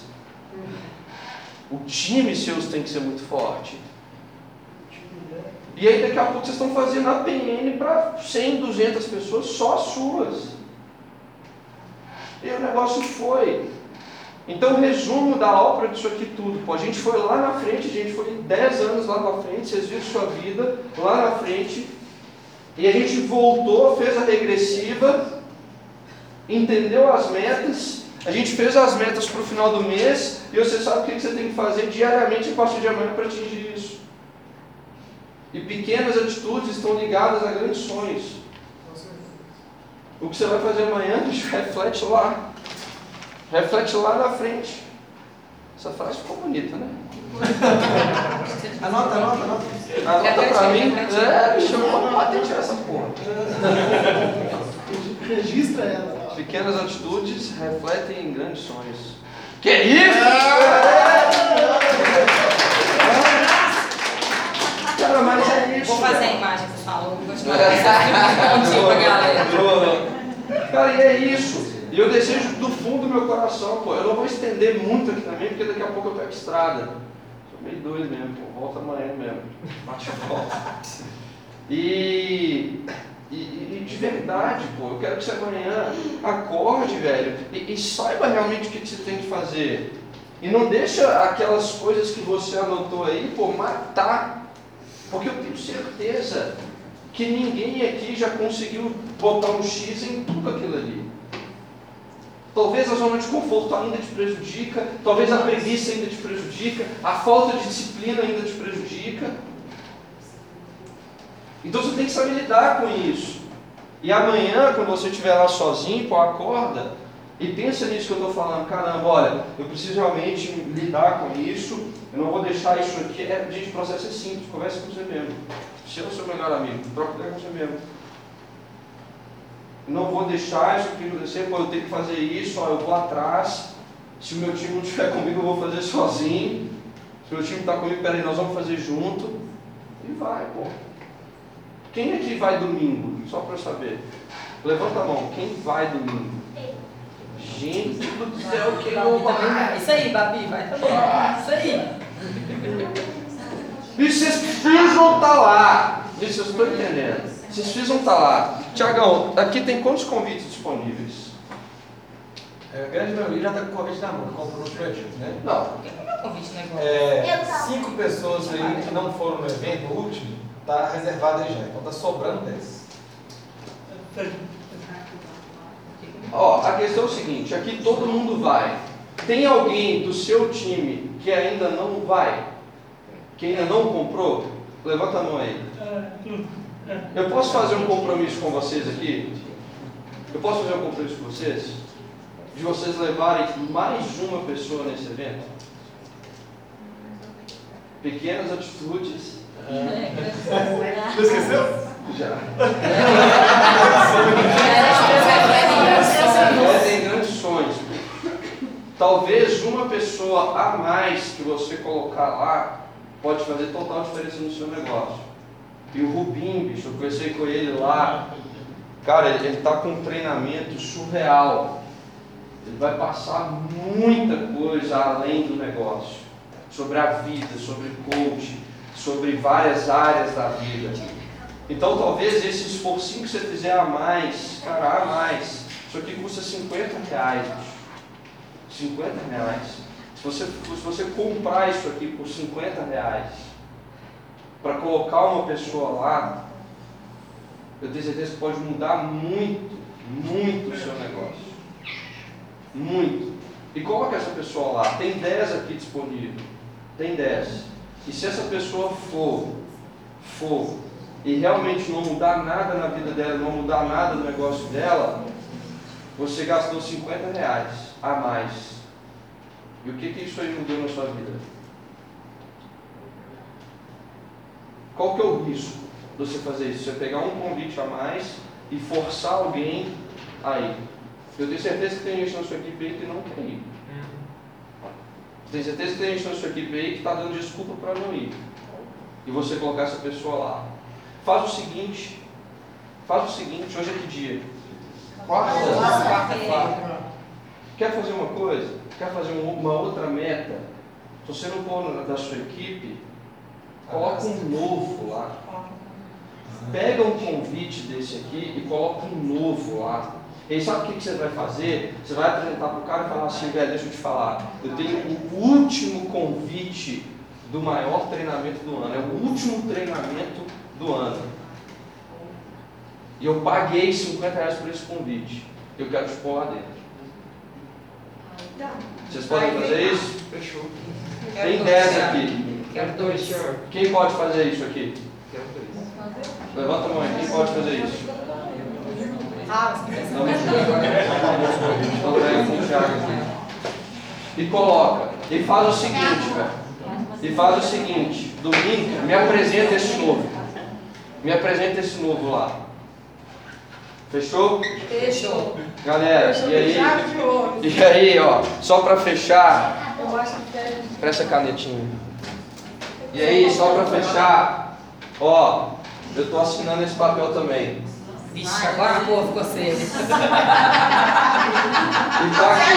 O time seus tem que ser muito forte. E aí daqui a pouco vocês estão fazendo a PN para 100, 200 pessoas, só suas. E o negócio foi. Então, resumo da ópera disso aqui tudo. Pô, a gente foi lá na frente, a gente foi 10 anos lá na frente, vocês viram sua vida lá na frente, e a gente voltou, fez a regressiva, entendeu as metas, a gente fez as metas para o final do mês, e você sabe o que você tem que fazer diariamente a partir de amanhã para atingir isso. E pequenas atitudes estão ligadas a grandes sonhos. O que você vai fazer amanhã, bicho, reflete lá. Reflete lá na frente. Essa frase ficou bonita, né? Anota, anota, anota. Anota pra mim. É, bicho, eu vou patentear essa porra. Registra ela. Pequenas atitudes refletem em grandes sonhos. Que isso? É isso. Vou fazer a imagem que você falou, vou continuar pensando pra galera. Cara, e é isso. E eu desejo do fundo do meu coração, pô. Eu não vou estender muito aqui também, porque daqui a pouco eu pego estrada. Sou meio doido mesmo, pô. Volta amanhã mesmo. Bate volta. E, e, e de verdade, pô, eu quero que você amanhã acorde, velho, e, e saiba realmente o que, que você tem que fazer. E não deixa aquelas coisas que você anotou aí, pô, matar. Porque eu tenho certeza que ninguém aqui já conseguiu botar um X em tudo aquilo ali. Talvez a zona de conforto ainda te prejudica, talvez a preguiça ainda te prejudica, a falta de disciplina ainda te prejudica. Então você tem que saber lidar com isso. E amanhã, quando você estiver lá sozinho, pô, acorda e pensa nisso que eu estou falando. Caramba, olha, eu preciso realmente lidar com isso. Eu não vou deixar isso aqui. É, gente, o processo é simples. Converse com você mesmo. Se é o seu melhor amigo, troca ideia com você mesmo. Não vou deixar isso aqui acontecer. Pô, eu tenho que fazer isso. Ó, eu vou atrás. Se o meu time não estiver comigo, eu vou fazer sozinho. Se o meu time está comigo, peraí, nós vamos fazer junto. E vai, pô. Quem aqui vai domingo? Só para eu saber. Levanta a mão. Quem vai domingo? Gente do céu, quem não vai? Isso aí, Babi, vai também. Isso aí. E vocês precisam estar lá. Isso eu estou entendendo. Vocês precisam estar lá. Tiagão, aqui tem quantos convites disponíveis? É, a grande maioria já está com o convite na mão, comprou no projeto, né? Não. É cinco pessoas aí que não foram no evento último, tá reservado aí já, então tá sobrando 10. Ó, a questão é o seguinte, aqui todo mundo vai. Tem alguém do seu time que ainda não vai? Que ainda não comprou? Levanta a mão aí. Eu posso fazer um compromisso com vocês aqui? Eu posso fazer um compromisso com vocês? De vocês levarem mais uma pessoa nesse evento? Pequenas atitudes. Não esqueceu? Já. É, tem grandes sonhos. Talvez uma pessoa a mais que você colocar lá pode fazer total diferença no seu negócio. E o Rubim, bicho, eu conversei com ele lá. Cara, ele está com um treinamento surreal. Ele vai passar muita coisa além do negócio. Sobre a vida, sobre coach, sobre várias áreas da vida. Então talvez esse esforcinho que você fizer a mais, cara, a mais, isso aqui custa 50 reais. bicho. 50 reais. Você, se você comprar isso aqui por 50 reais, para colocar uma pessoa lá, eu tenho certeza que pode mudar muito, muito o seu negócio. Muito. E coloca essa pessoa lá. Tem 10 aqui disponível. Tem 10. E se essa pessoa for, for, e realmente não mudar nada na vida dela, não mudar nada no negócio dela, você gastou 50 reais a mais. E o que, que isso aí mudou na sua vida? Qual que é o risco de você fazer isso? Você pegar um convite a mais e forçar alguém a ir. Eu tenho certeza que tem gente na sua equipe aí que não quer ir. Tenho certeza que tem gente na sua equipe aí que está dando desculpa para não ir. E você colocar essa pessoa lá. Faz o seguinte. Faz o seguinte, hoje é que dia? Quarta-feira. Quer fazer uma coisa? Quer fazer um- uma outra meta? Se você não for da sua equipe, coloca um novo lá. Pega um convite desse aqui e coloca um novo lá. E sabe o que que você vai fazer? Você vai apresentar para o cara e falar assim, velho, deixa eu te falar. Eu tenho o último convite do maior treinamento do ano. É o último treinamento do ano. E eu paguei 50 reais por esse convite. Eu quero te pôr lá dentro. Vocês podem fazer isso? Fechou. Tem 10 aqui. Quero dois, senhor. Quem pode fazer isso aqui? Quero dois. Levanta a mão aí. Quem pode fazer isso? Ah, você pensa pega com o Thiago aqui. E coloca. E faz o seguinte, velho. E faz o seguinte. Domingo, me apresenta esse novo. Me apresenta esse novo lá. Fechou? Fechou. Galera, Fechou e aí? de. E aí, ó, só pra fechar, Eu acho que deve. presta a canetinha. E aí, só pra fechar, ó, eu tô assinando esse papel também. Vixe, agora a porra ficou séria. E tá aqui.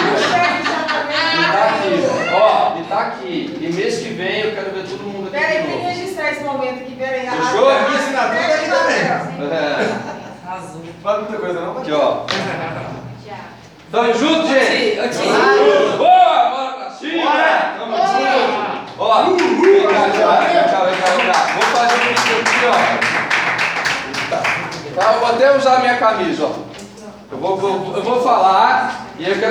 E tá aqui, ó, e tá aqui. E mês que vem eu quero ver todo mundo aqui Peraí, tem que registrar esse momento aqui, peraí. Fechou? Minha assinatura aqui também. É, fala muita coisa não, aqui, ó. Tamo junto, gente? Tio. Boa, bora pra cima! Tamo junto! Ó, vem cá, vem cá, vem cá, vem cá, vem cá. Vou fazer isso aqui, ó. Tá, eu vou até usar a minha camisa, ó. Eu vou, vou- eu vou falar e aí eu quero